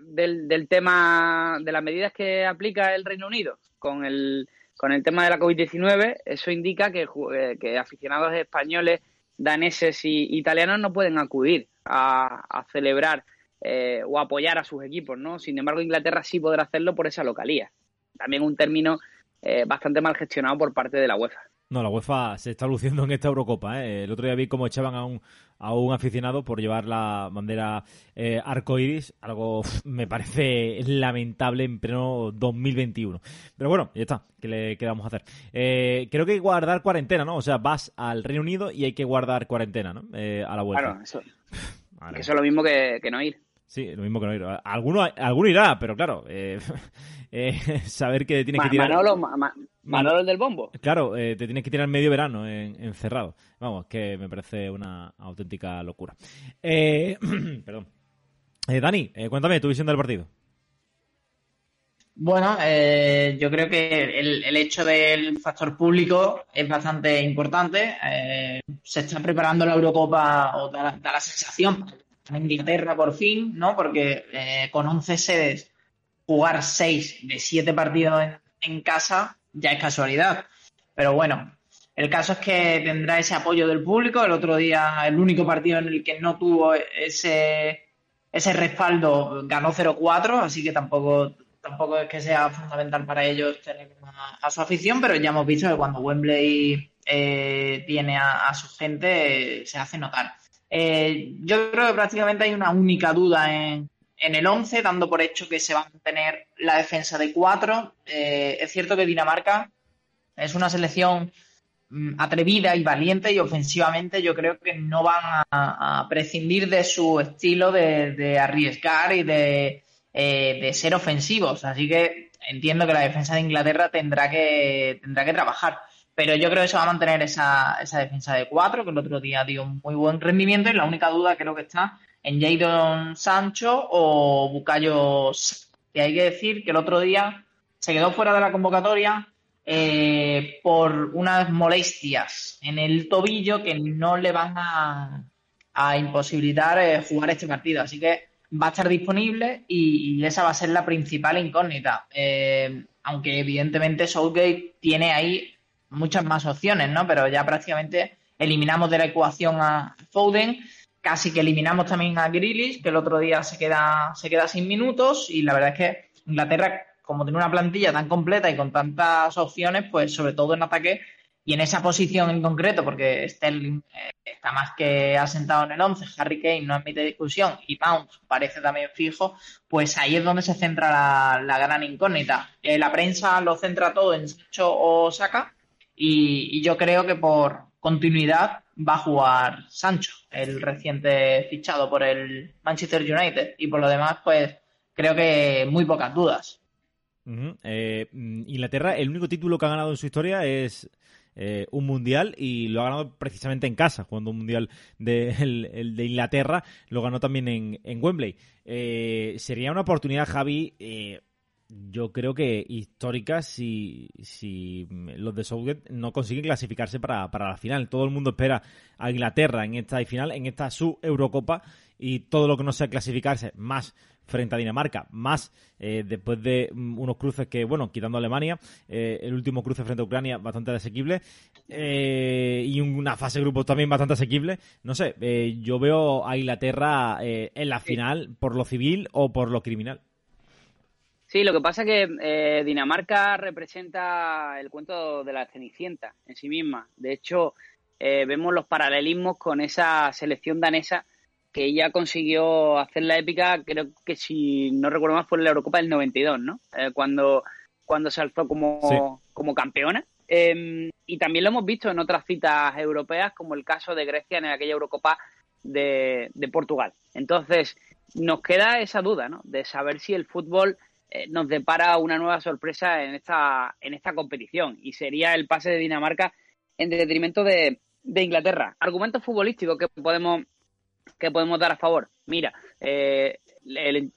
del, del tema de las medidas que aplica el Reino Unido con el con el tema de la COVID-19, eso indica que, eh, que, aficionados españoles, daneses y italianos no pueden acudir a, celebrar eh, o apoyar a sus equipos, ¿no? Sin embargo, Inglaterra sí podrá hacerlo por esa localía. También un término eh, bastante mal gestionado por parte de la UEFA. No, la UEFA se está luciendo en esta Eurocopa. ¿eh? El otro día vi cómo echaban a un, a un aficionado por llevar la bandera eh, arcoiris. Algo me parece lamentable en pleno 2021. Pero bueno, ya está. ¿Qué le vamos a hacer? Eh, creo que hay que guardar cuarentena, ¿no? O sea, vas al Reino Unido y hay que guardar cuarentena, ¿no? Eh, a la vuelta. Claro, eso, *laughs* eso es lo mismo que, que no ir. Sí, lo mismo que no ir. Alguno, alguno irá, pero claro, eh, *laughs* eh, saber que tienes que tirar... Manolo, Manolo el del bombo. Claro, eh, te tienes que tirar medio verano encerrado. Vamos, que me parece una auténtica locura. *clears throat* perdón. Dani, cuéntame tu visión del partido. Bueno, yo creo que el, el, hecho del factor público es bastante importante. se está preparando la Eurocopa, o da, da la sensación, en Inglaterra por fin, ¿no? Porque eh, con 11 sedes jugar 6 de 7 partidos en, casa ya es casualidad. Pero bueno, el caso es que tendrá ese apoyo del público. El otro día, el único partido en el que no tuvo ese, ese respaldo ganó 0-4, así que tampoco, tampoco es que sea fundamental para ellos tener a, su afición, pero ya hemos visto que cuando Wembley eh, tiene a, su gente se hace notar. Eh, yo creo que prácticamente hay una única duda en, el 11, dando por hecho que se va a mantener la defensa de 4. Eh, es cierto que Dinamarca es una selección mm, atrevida y valiente y ofensivamente yo creo que no van a, prescindir de su estilo de, arriesgar y de, eh, de, ser ofensivos. Así que entiendo que la defensa de Inglaterra tendrá que, tendrá que trabajar. Pero yo creo que se va a mantener esa, esa defensa de cuatro, que el otro día dio un muy buen rendimiento y la única duda creo que está en Jadon Sancho o Bucayo. Que hay que decir que el otro día se quedó fuera de la convocatoria eh, por unas molestias en el tobillo que no le van a, imposibilitar eh, jugar este partido. Así que va a estar disponible y, esa va a ser la principal incógnita. Eh, aunque evidentemente Southgate tiene ahí muchas más opciones, ¿no? Pero ya prácticamente eliminamos de la ecuación a Foden, casi que eliminamos también a Grealish, que el otro día se queda, se queda sin minutos, y la verdad es que Inglaterra, como tiene una plantilla tan completa y con tantas opciones, pues sobre todo en ataque y en esa posición en concreto, porque Sterling eh, está más que asentado en el 11, Harry Kane no admite discusión y Mount parece también fijo, pues ahí es donde se centra la, gran incógnita. Eh, la prensa lo centra todo en Sancho o Saka, y, yo creo que por continuidad va a jugar Sancho, el reciente fichado por el Manchester United. Y por lo demás, pues creo que muy pocas dudas. Eh, Inglaterra, el único título que ha ganado en su historia es eh, un mundial y lo ha ganado precisamente en casa, jugando un mundial de, *laughs* el, de Inglaterra, lo ganó también en, en Wembley. Eh, sería una oportunidad, Javi, yo creo que histórica si, si los de Southgate no consiguen clasificarse para, para la final. Todo el mundo espera a Inglaterra en esta final, en esta su Eurocopa y todo lo que no sea clasificarse más frente a Dinamarca, más eh, después de mm, unos cruces que, bueno, quitando Alemania, eh, el último cruce frente a Ucrania bastante asequible eh, y una fase de grupos también bastante asequible. No sé, yo veo a Inglaterra en la final por lo civil o por lo criminal. Sí, lo que pasa es que eh, Dinamarca representa el cuento de la Cenicienta en sí misma. De hecho, eh, vemos los paralelismos con esa selección danesa que ella consiguió hacer la épica, creo que si no recuerdo más, fue en la Eurocopa del 92, ¿no? Eh, cuando, cuando se alzó como, como campeona. Em, y también lo hemos visto en otras citas europeas, como el caso de Grecia en aquella Eurocopa de, de Portugal. Entonces, nos queda esa duda, ¿no? De saber si el fútbol eh, nos depara una nueva sorpresa en esta, en esta competición y sería el pase de Dinamarca en detrimento de, de Inglaterra. Argumentos futbolísticos que podemos, que podemos dar a favor. Mira, eh, el,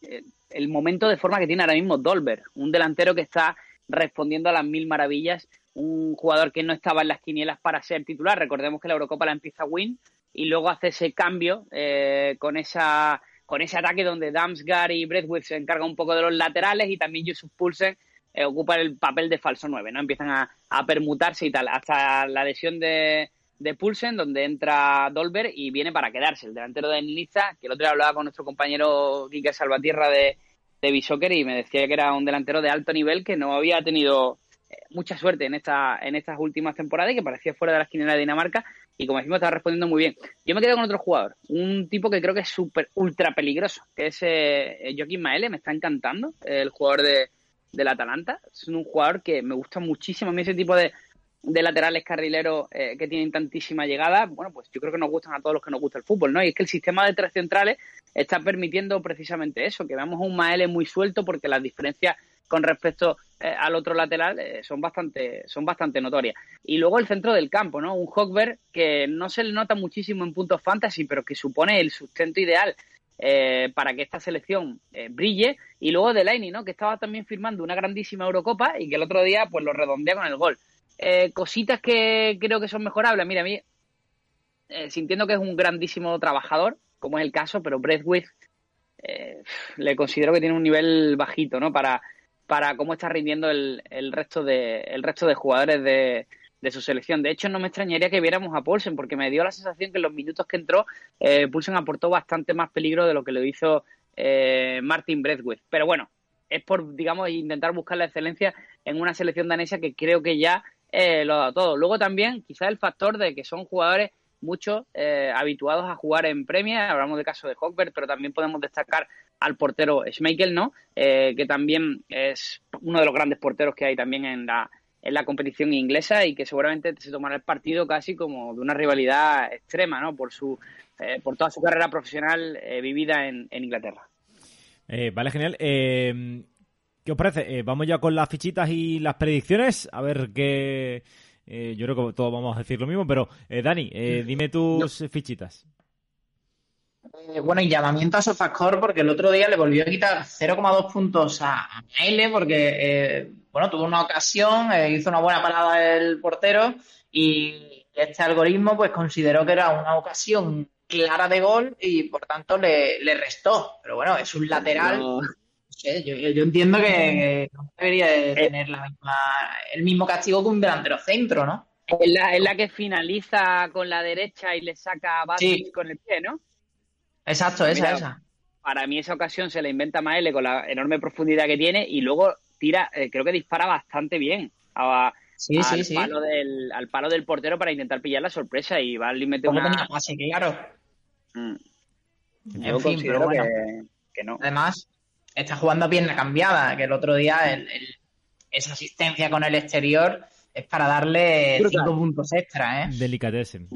el, momento de forma que tiene ahora mismo Dolber, un delantero que está respondiendo a las mil maravillas, un jugador que no estaba en las quinielas para ser titular. Recordemos que la Eurocopa la empieza Win y luego hace ese cambio eh, con esa con ese ataque donde Damsgaard y Breathwaite se encargan un poco de los laterales y también Yusuf Pulsen eh, ocupa el papel de falso 9, ¿no? Empiezan a, permutarse y tal, hasta la lesión de, de Pulsen, donde entra Dolber y viene para quedarse. El delantero de Niza, que el otro día hablaba con nuestro compañero Quique Salvatierra de, de Bishoker y me decía que era un delantero de alto nivel que no había tenido mucha suerte en esta en estas últimas temporadas y que parecía fuera de la esquina de Dinamarca y como decimos estaba respondiendo muy bien. Yo me quedo con otro jugador, un tipo que creo que es súper ultra peligroso, que es eh, Joaquín Maele, me está encantando, el jugador de, del Atalanta, es un jugador que me gusta muchísimo, a mí ese tipo de, de laterales carrileros eh, que tienen tantísima llegada, bueno, pues yo creo que nos gustan a todos los que nos gusta el fútbol, ¿no? Y es que el sistema de tres centrales está permitiendo precisamente eso, que veamos un Maele muy suelto porque las diferencias con respecto eh, al otro lateral eh, son bastante son bastante notorias. Y luego el centro del campo, ¿no? Un Hogberg que no se le nota muchísimo en puntos fantasy, pero que supone el sustento ideal eh, para que esta selección brille. Y luego Delaney, ¿no? Que estaba también firmando una grandísima Eurocopa y que el otro día pues lo redondea con el gol. cositas que creo que son mejorables. Mira, a mí, sintiendo que es un grandísimo trabajador, como es el caso, pero Breathwith le considero que tiene un nivel bajito, ¿no? Para para cómo está rindiendo el, el resto de el resto de jugadores de, de, su selección. De hecho, no me extrañaría que viéramos a Paulsen, porque me dio la sensación que en los minutos que entró, eh, aportó bastante más peligro de lo que lo hizo eh, Martin Breathwaite. Pero bueno, es por, digamos, intentar buscar la excelencia en una selección danesa que creo que ya eh, lo ha dado todo. Luego también, quizás el factor de que son jugadores muchos eh, habituados a jugar en Premier. Hablamos del caso de Hockberg, pero también podemos destacar al portero Schmeichel, ¿no? Eh, que también es uno de los grandes porteros que hay también en la, en la competición inglesa y que seguramente se tomará el partido casi como de una rivalidad extrema, ¿no? Por su eh, por toda su carrera profesional vivida en, en Inglaterra. vale, genial. ¿Qué os parece? vamos ya con las fichitas y las predicciones. A ver qué eh, yo creo que todos vamos a decir lo mismo, pero eh, Dani, eh, dime tus fichitas. bueno, y llamamiento a Sofascore porque el otro día le volvió a quitar 0,2 puntos a, a porque, bueno, tuvo una ocasión, hizo una buena parada el portero y este algoritmo pues consideró que era una ocasión clara de gol y por tanto le, restó. Pero bueno, es un lateral yo, entiendo que no debería eh, tener la misma, el mismo castigo que un delantero centro, ¿no? Es la, la que finaliza con la derecha y le saca a con el pie, ¿no? Exacto, esa, esa. Para mí esa ocasión se la inventa Maele con la enorme profundidad que tiene y luego tira, eh, creo que dispara bastante bien al, Palo del, al palo del portero para intentar pillar la sorpresa y va al límite una... tenía pase, claro. Mm. Yo considero que, no. Además, está jugando bien la cambiada, que el otro día esa asistencia con el exterior es para darle cinco puntos extra, ¿eh? Delicatessen.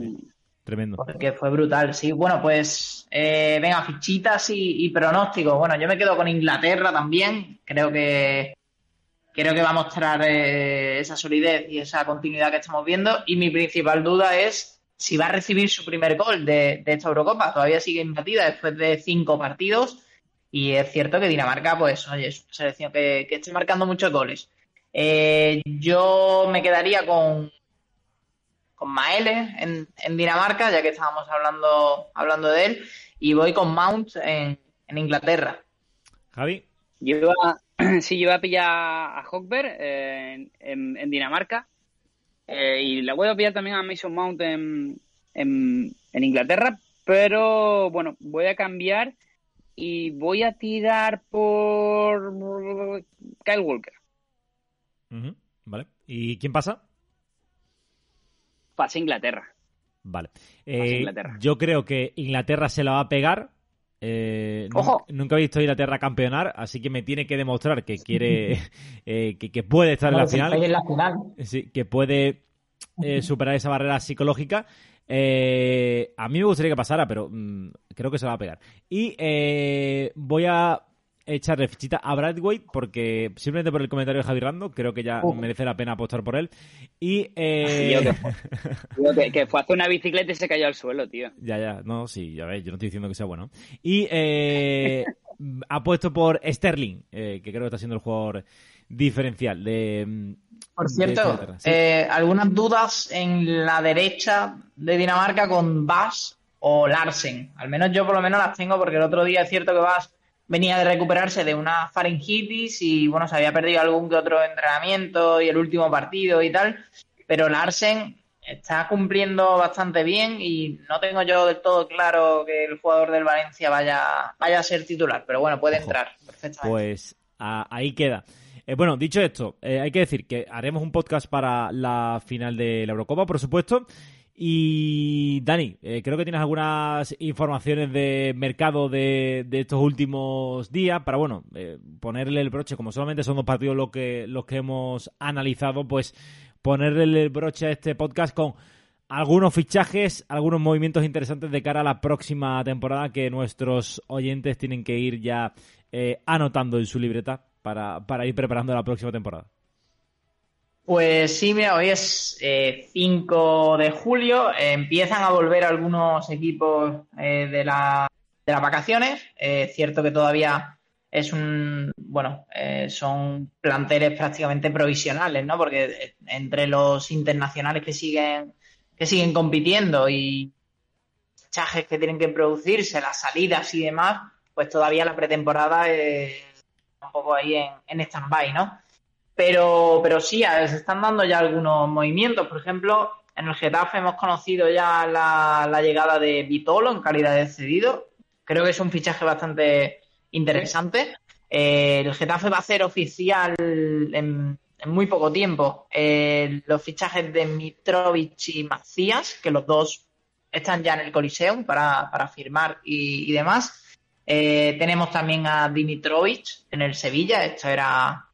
Tremendo. Porque fue brutal, sí. Bueno, pues eh, venga, fichitas y, pronósticos. Bueno, yo me quedo con Inglaterra también. Creo que creo que va a mostrar eh, esa solidez y esa continuidad que estamos viendo. Y mi principal duda es si va a recibir su primer gol de, de esta Eurocopa. Todavía sigue imbatida después de cinco partidos. Y es cierto que Dinamarca, pues, oye, es una selección que, que está marcando muchos goles. Eh, yo me quedaría con, con Maele en, Dinamarca, ya que estábamos hablando, hablando de él, y voy con Mount en, Inglaterra. Javi. Yo iba, *clears throat* sí, yo iba a pillar a Hockberg eh, en, Dinamarca eh, y la voy a pillar también a Mason Mount en, en, Inglaterra, pero bueno, voy a cambiar y voy a tirar por Kyle Walker. Vale. ¿Y quién pasa? Pasa Inglaterra. Vale. Eh, Inglaterra. Yo creo que Inglaterra se la va a pegar, Eh, Ojo. Nunca he visto a Inglaterra campeonar, así que me tiene que demostrar que *laughs* quiere, eh, que, que puede estar en la final. en la final. Sí, que puede eh, superar esa barrera psicológica. Eh, a mí me gustaría que pasara, pero mm, creo que se va a pegar. Y eh, voy a echarle fichita a Bradway porque simplemente por el comentario de Javi Rando creo que ya merece la pena apostar por él. Y eh, Yo que- *laughs* que, que fue a hacer una bicicleta y se cayó al suelo, tío. ya, ya, no, sí, ya ves, yo no estoy diciendo que sea bueno. Y eh, *laughs* ha puesto por Sterling, eh, que creo que está siendo el jugador diferencial de... Por cierto. Sí. eh, algunas dudas en la derecha de Dinamarca con Bas o Larsen. Al menos yo por lo menos las tengo porque el otro día es cierto que Bas venía de recuperarse de una faringitis y bueno, se había perdido algún que otro entrenamiento y el último partido y tal. Pero Larsen está cumpliendo bastante bien y no tengo yo del todo claro que el jugador del Valencia vaya, vaya a ser titular. Pero bueno, puede Ojo. entrar perfectamente. Pues a- ahí queda. Eh, bueno, dicho esto, eh, hay que decir que haremos un podcast para la final de la Eurocopa, por supuesto. Y Dani, eh, creo que tienes algunas informaciones de mercado de, estos últimos días para, bueno, ponerle el broche, como solamente son dos partidos los que, los que hemos analizado, pues ponerle el broche a este podcast con algunos fichajes, algunos movimientos interesantes de cara a la próxima temporada que nuestros oyentes tienen que ir ya anotando en su libreta para, para ir preparando la próxima temporada. Pues sí, mira, hoy es eh, 5 de julio, eh, empiezan a volver algunos equipos eh, de, la, de las vacaciones. Eh, Es cierto que todavía es un, bueno, eh, son planteles prácticamente provisionales, ¿no? Porque eh, entre los internacionales que siguen, que siguen compitiendo y fichajes que tienen que producirse, las salidas y demás, pues todavía la pretemporada es un poco ahí en, en stand-by, ¿no? Pero, pero sí, se están dando ya algunos movimientos. Por ejemplo, en el Getafe hemos conocido ya la, llegada de Vitolo en calidad de cedido. Creo que es un fichaje bastante interesante. Eh, el Getafe va a hacer oficial en, en muy poco tiempo eh, los fichajes de Mitrovic y Macías, que los dos están ya en el Coliseum para, para firmar y demás. Eh, tenemos también a Dimitrovic en el Sevilla. Esto era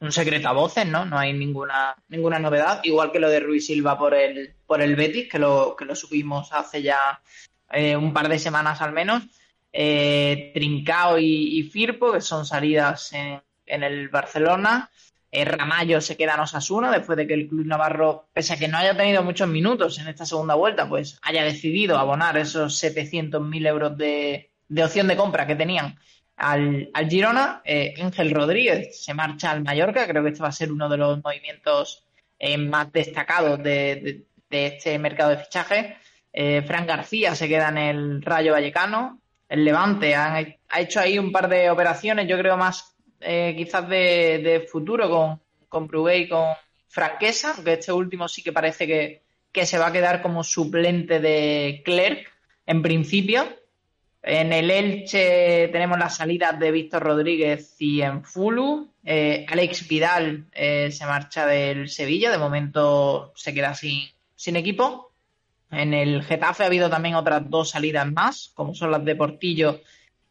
un secreto a voces, ¿no? No hay ninguna, ninguna novedad. Igual que lo de Ruiz Silva por el, por el Betis, que lo, que lo subimos hace ya eh, un par de semanas al menos. Eh, Trincao y, Firpo, que son salidas en, en el Barcelona. Eh, Ramallo se queda en Osasuna después de que el club navarro, pese a que no haya tenido muchos minutos en esta segunda vuelta, pues haya decidido abonar esos 700.000 euros de, de opción de compra que tenían al, al Girona. Eh, Ángel Rodríguez se marcha al Mallorca. Creo que este va a ser uno de los movimientos eh, más destacados de, de- este mercado de fichajes. Eh, Fran García se queda en el Rayo Vallecano. El Levante han- ha hecho ahí un par de operaciones, yo creo más quizás de, de futuro con, con y con Franquesa, aunque este último sí que parece que, que se va a quedar como suplente de Clerc en principio. En el Elche tenemos las salidas de Víctor Rodríguez y Enfulu. Eh, Alex Vidal eh, se marcha del Sevilla, de momento se queda sin, sin equipo. En el Getafe ha habido también otras dos salidas más, como son las de Portillo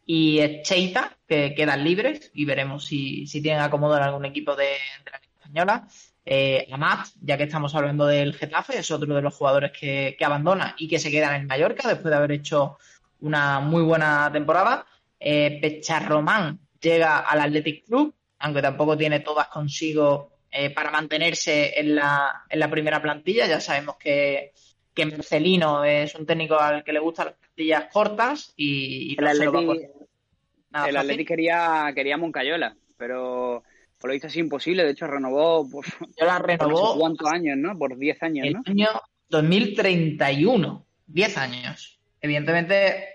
y Cheita, que quedan libres y veremos si, si tienen acomodo en algún equipo de, de la Liga Española. Eh, Amat, ya que estamos hablando del Getafe, es otro de los jugadores que, que abandona y que se queda en el Mallorca después de haber hecho una muy buena temporada. Eh, Pecharromán llega al Athletic Club, aunque tampoco tiene todas consigo eh, para mantenerse en la, en la primera plantilla. Ya sabemos que, que Marcelino es un técnico al que le gustan las plantillas cortas y, y El no Atleti- nada el. Atleti quería, quería Moncayola, pero por lo visto es imposible. De hecho, renovó por, Yo la por renovó cuántos años, ¿no? Por 10 años, el ¿no? año 2031, 10 años. Evidentemente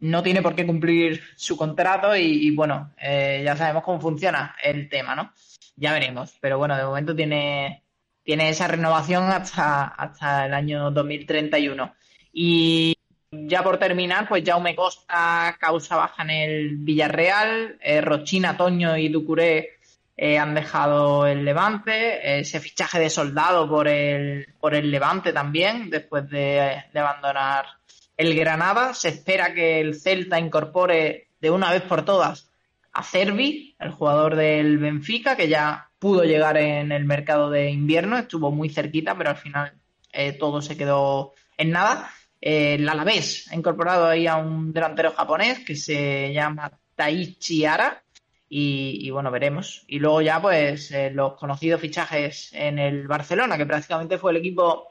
no tiene por qué cumplir su contrato y, bueno, eh, ya sabemos cómo funciona el tema, ¿no? Ya veremos, pero bueno, de momento tiene, tiene esa renovación hasta, hasta el año 2031. Y ya por terminar, pues Jaume Costa causa baja en el Villarreal, eh, Rochina, Toño y Ducuré eh, han dejado el Levante, ese fichaje de soldado por el, por el Levante también, después de, de abandonar el Granada. Se espera que el Celta incorpore de una vez por todas a Cervi, el jugador del Benfica, que ya pudo llegar en el mercado de invierno, estuvo muy cerquita, pero al final eh, todo se quedó en nada. El Alavés ha incorporado ahí a un delantero japonés que se llama Taichi Ara. Y, y bueno, veremos. Y luego ya, pues, eh, los conocidos fichajes en el Barcelona, que prácticamente fue el equipo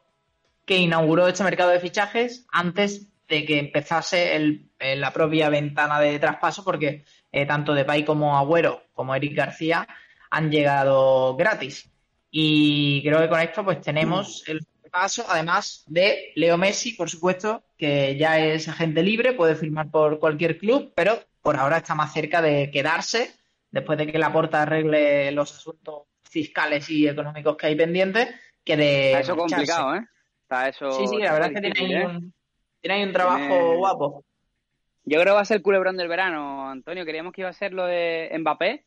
que inauguró este mercado de fichajes antes de que empezase el, eh, la propia ventana de traspaso, porque eh, tanto Depay como Agüero como Eric García han llegado gratis. Y creo que con esto pues tenemos el paso, además de Leo Messi, por supuesto, que ya es agente libre, puede firmar por cualquier club, pero por ahora está más cerca de quedarse, después de que la porta arregle los asuntos fiscales y económicos que hay pendientes, que de... Está eso marcharse. complicado, ¿eh? Está eso. Sí, sí, la verdad es que tiene ahí ¿eh? un, tiene ahí un trabajo Tiene- guapo. Yo creo que va a ser el culebrón del verano, Antonio. Queríamos que iba a ser lo de Mbappé.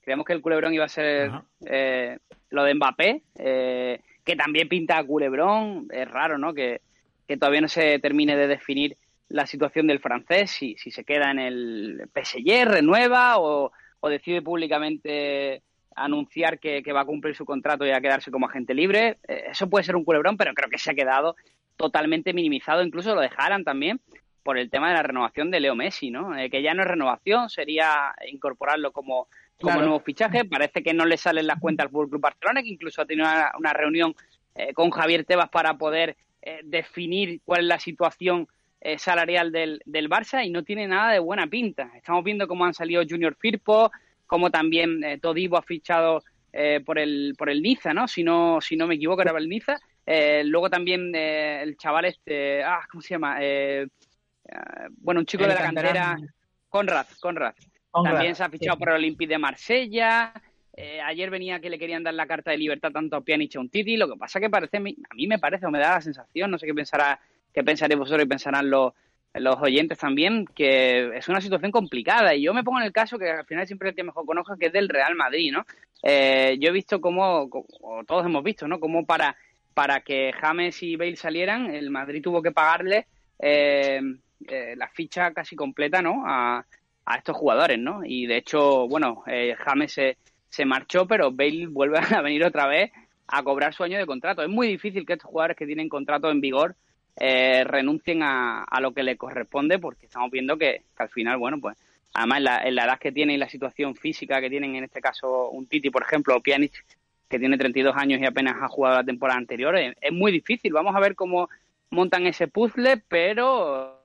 Creíamos que el culebrón iba a ser eh, lo de Mbappé, eh, que también pinta a culebrón. Es raro, ¿no? Que, que todavía no se termine de definir la situación del francés, si, si se queda en el PSG, renueva o, o decide públicamente anunciar que, que va a cumplir su contrato y a quedarse como agente libre. Eh, eso puede ser un culebrón, pero creo que se ha quedado totalmente minimizado. Incluso lo de Haaland también por el tema de la renovación de Leo Messi, ¿no? Eh, que ya no es renovación, sería incorporarlo como, como Claro. nuevo fichaje. Parece que no le salen las cuentas al Fútbol Club Barcelona, que incluso ha tenido una, una reunión eh, con Javier Tebas para poder eh, definir cuál es la situación eh, salarial del, del Barça y no tiene nada de buena pinta. Estamos viendo cómo han salido Junior Firpo, cómo también eh, Todibo ha fichado eh, por el por el Niza, ¿no? Si no si no me equivoco era el Niza. Eh, luego también eh, el chaval este, ah, ¿cómo se llama? Eh, eh, bueno, un chico El de la cantera. Conrad, Conrad. Conrad, También se ha fichado sí. por el Olympique de Marsella. Eh, ayer venía que le querían dar la carta de libertad tanto a Pjanic a un Titi. Lo que pasa que parece, a mí me parece o me da la sensación, no sé qué pensará, qué pensaréis vosotros y pensarán los, los oyentes también, que es una situación complicada. Y yo me pongo en el caso que al final siempre el que mejor conozco, que es del Real Madrid, ¿no? Yo he visto cómo, o todos hemos visto, ¿no? Cómo para, para que James y Bale salieran, el Madrid tuvo que pagarle eh, eh, la ficha casi completa, ¿no? A, estos jugadores, ¿no? Y de hecho, bueno, eh, James se, se marchó, pero Bale vuelve a venir otra vez a cobrar su año de contrato. Es muy difícil que estos jugadores que tienen contrato en vigor eh, renuncien a, a lo que les corresponde, porque estamos viendo que, que al final, bueno, pues además en la, en la edad que tienen y la situación física que tienen, en este caso un Titi, por ejemplo, o Pjanic, que tiene 32 años y apenas ha jugado la temporada anterior, es, es muy difícil. Vamos a ver cómo montan ese puzzle, pero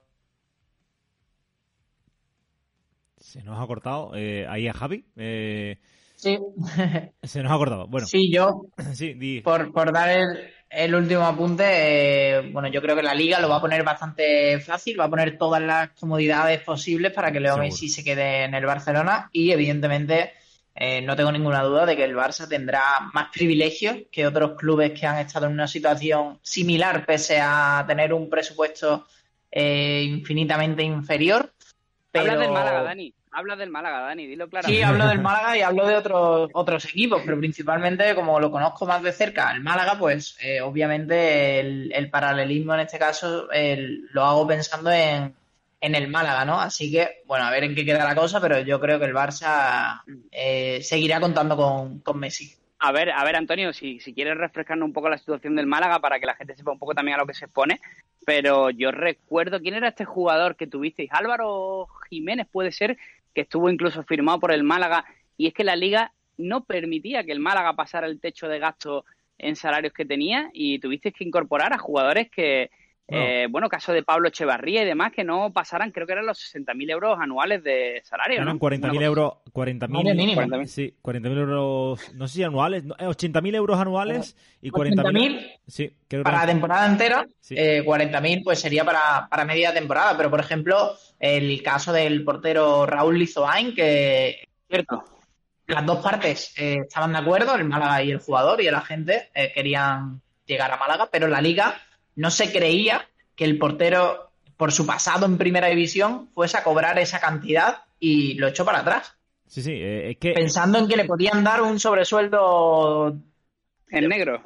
Se nos ha cortado eh, ahí a Javi. Eh, Sí. *laughs* se nos ha cortado. Bueno, sí, yo, *clears throat* sí, di. por, por dar el, el último apunte, eh, bueno, yo creo que la liga lo va a poner bastante fácil, va a poner todas las comodidades posibles para que Leo Seguro. Messi se quede en el Barcelona y evidentemente eh, no tengo ninguna duda de que el Barça tendrá más privilegios que otros clubes que han estado en una situación similar pese a tener un presupuesto eh, infinitamente inferior. Pero... habla del Málaga, Dani. Habla del Málaga, Dani, dilo claro. Sí, hablo del Málaga y hablo de otros otros equipos, pero principalmente como lo conozco más de cerca, el Málaga, pues eh, obviamente el, el paralelismo en este caso el- lo hago pensando en, en el Málaga, ¿no? Así que, bueno, a ver en qué queda la cosa, pero yo creo que el Barça eh, seguirá contando con, con Messi. A ver, a ver, Antonio, si, si quieres refrescarnos un poco la situación del Málaga para que la gente sepa un poco también a lo que se expone, pero yo recuerdo quién era este jugador que tuvisteis, Álvaro Jiménez puede ser, que estuvo incluso firmado por el Málaga, y es que la liga no permitía que el Málaga pasara el techo de gasto en salarios que tenía y tuvisteis que incorporar a jugadores que, Bueno. eh, bueno, caso de Pablo Echevarría y demás, que no pasaran, creo que eran los 60.000 euros anuales de salario. Eran ¿no? 40.000 Una cosa- euros, 40.000 Vale, mínimo. 40.000. Sí, 40.000 euros, no sé si anuales, no, eh, 80.000 euros anuales y 40.000. 80.000 Sí, creo para la temporada entera, Sí. eh, 40.000 pues sería para, para media temporada, pero por ejemplo, el caso del portero Raúl Lizoain, que Cierto. las dos partes eh, estaban de acuerdo, el Málaga y el jugador y el agente eh, querían llegar a Málaga, pero la liga no se creía que el portero, por su pasado en primera división, fuese a cobrar esa cantidad y lo echó para atrás, Sí, sí, eh, es que pensando en que le podían dar un sobresueldo En negro.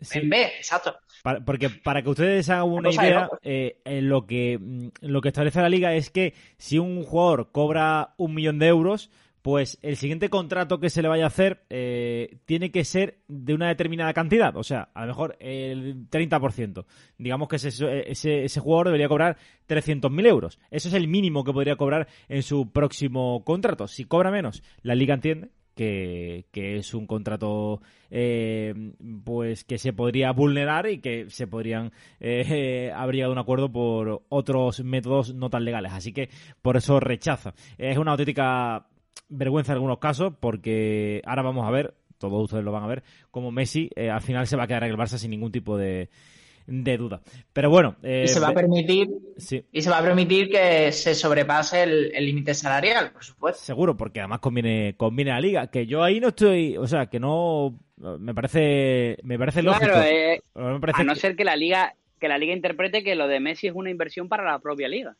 Sí. En B, exacto. Para- porque para que ustedes hagan una idea, eh, eh, lo que mm, lo que establece la liga es que si un jugador cobra un millón de euros, pues el siguiente contrato que se le vaya a hacer eh, tiene que ser de una determinada cantidad, o sea, a lo mejor el 30%. Digamos que ese, ese, jugador debería cobrar 300.000 euros. Eso es el mínimo que podría cobrar en su próximo contrato. Si cobra menos, la liga entiende que, que es un contrato eh, pues que se podría vulnerar y que se podrían eh, *laughs* haber llegado a un acuerdo por otros métodos no tan legales. Así que por eso rechaza. Es una auténtica vergüenza en algunos casos porque ahora vamos a ver, todos ustedes lo van a ver, como Messi eh, al final se va a quedar en el Barça sin ningún tipo de, de duda. Pero bueno, eh, Y se va a permitir, sí, y se va a permitir que se sobrepase el el límite salarial, por supuesto. Seguro, porque además conviene, conviene a la liga. Que yo ahí no estoy, o sea, que no me parece, me parece lógico. Claro, eh, Me parece a no que- ser que la liga que la liga interprete que lo de Messi es una inversión para la propia liga.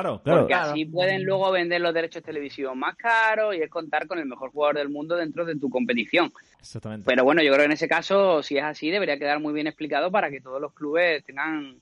Claro, claro. Porque Claro. así pueden luego vender los derechos televisivos más caros y es contar con el mejor jugador del mundo dentro de tu competición. Exactamente. Pero bueno, yo creo que en ese caso, si es así, debería quedar muy bien explicado para que todos los clubes tengan,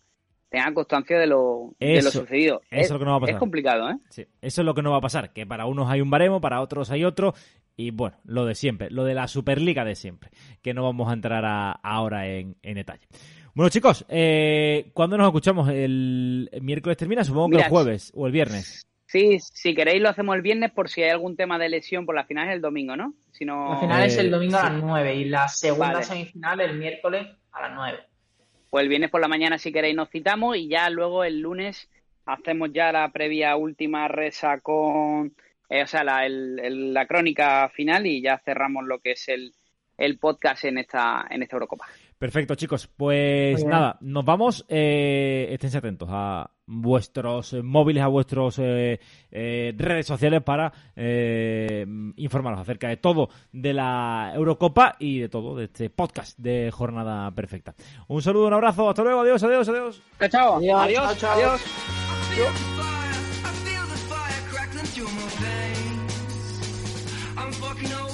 tengan constancia de lo, de lo sucedido. eso es es, lo que no va a pasar. es complicado, ¿eh? Sí, eso es lo que no va a pasar, que para unos hay un baremo, para otros hay otro, y bueno, lo de siempre, lo de la Superliga de siempre, que no vamos a entrar a- ahora en, en detalle. Bueno chicos, eh, ¿cuándo nos escuchamos? ¿El miércoles termina? Supongo que Mira, el jueves o el viernes. Sí, si queréis lo hacemos el viernes por si hay algún tema de lesión por la final es el domingo, ¿no? Si no, La final es eh, el domingo a las 9 y la segunda Vale. semifinal el miércoles a las 9. pues el viernes por la mañana si queréis nos citamos y ya luego el lunes hacemos ya la previa última resa con, eh, o sea, la, el- el- la crónica final y ya cerramos lo que es el, el podcast en esta, en esta Eurocopa. Perfecto, chicos. Pues nada, nos vamos. Eh, esténse atentos a vuestros móviles, a vuestros eh, eh, redes sociales para eh, informaros acerca de todo de la Eurocopa y de todo de este podcast de Jornada Perfecta. Un saludo, un abrazo, hasta luego, adiós, adiós, adiós. Chao. Adiós, Adiós. chao, chao. Adiós.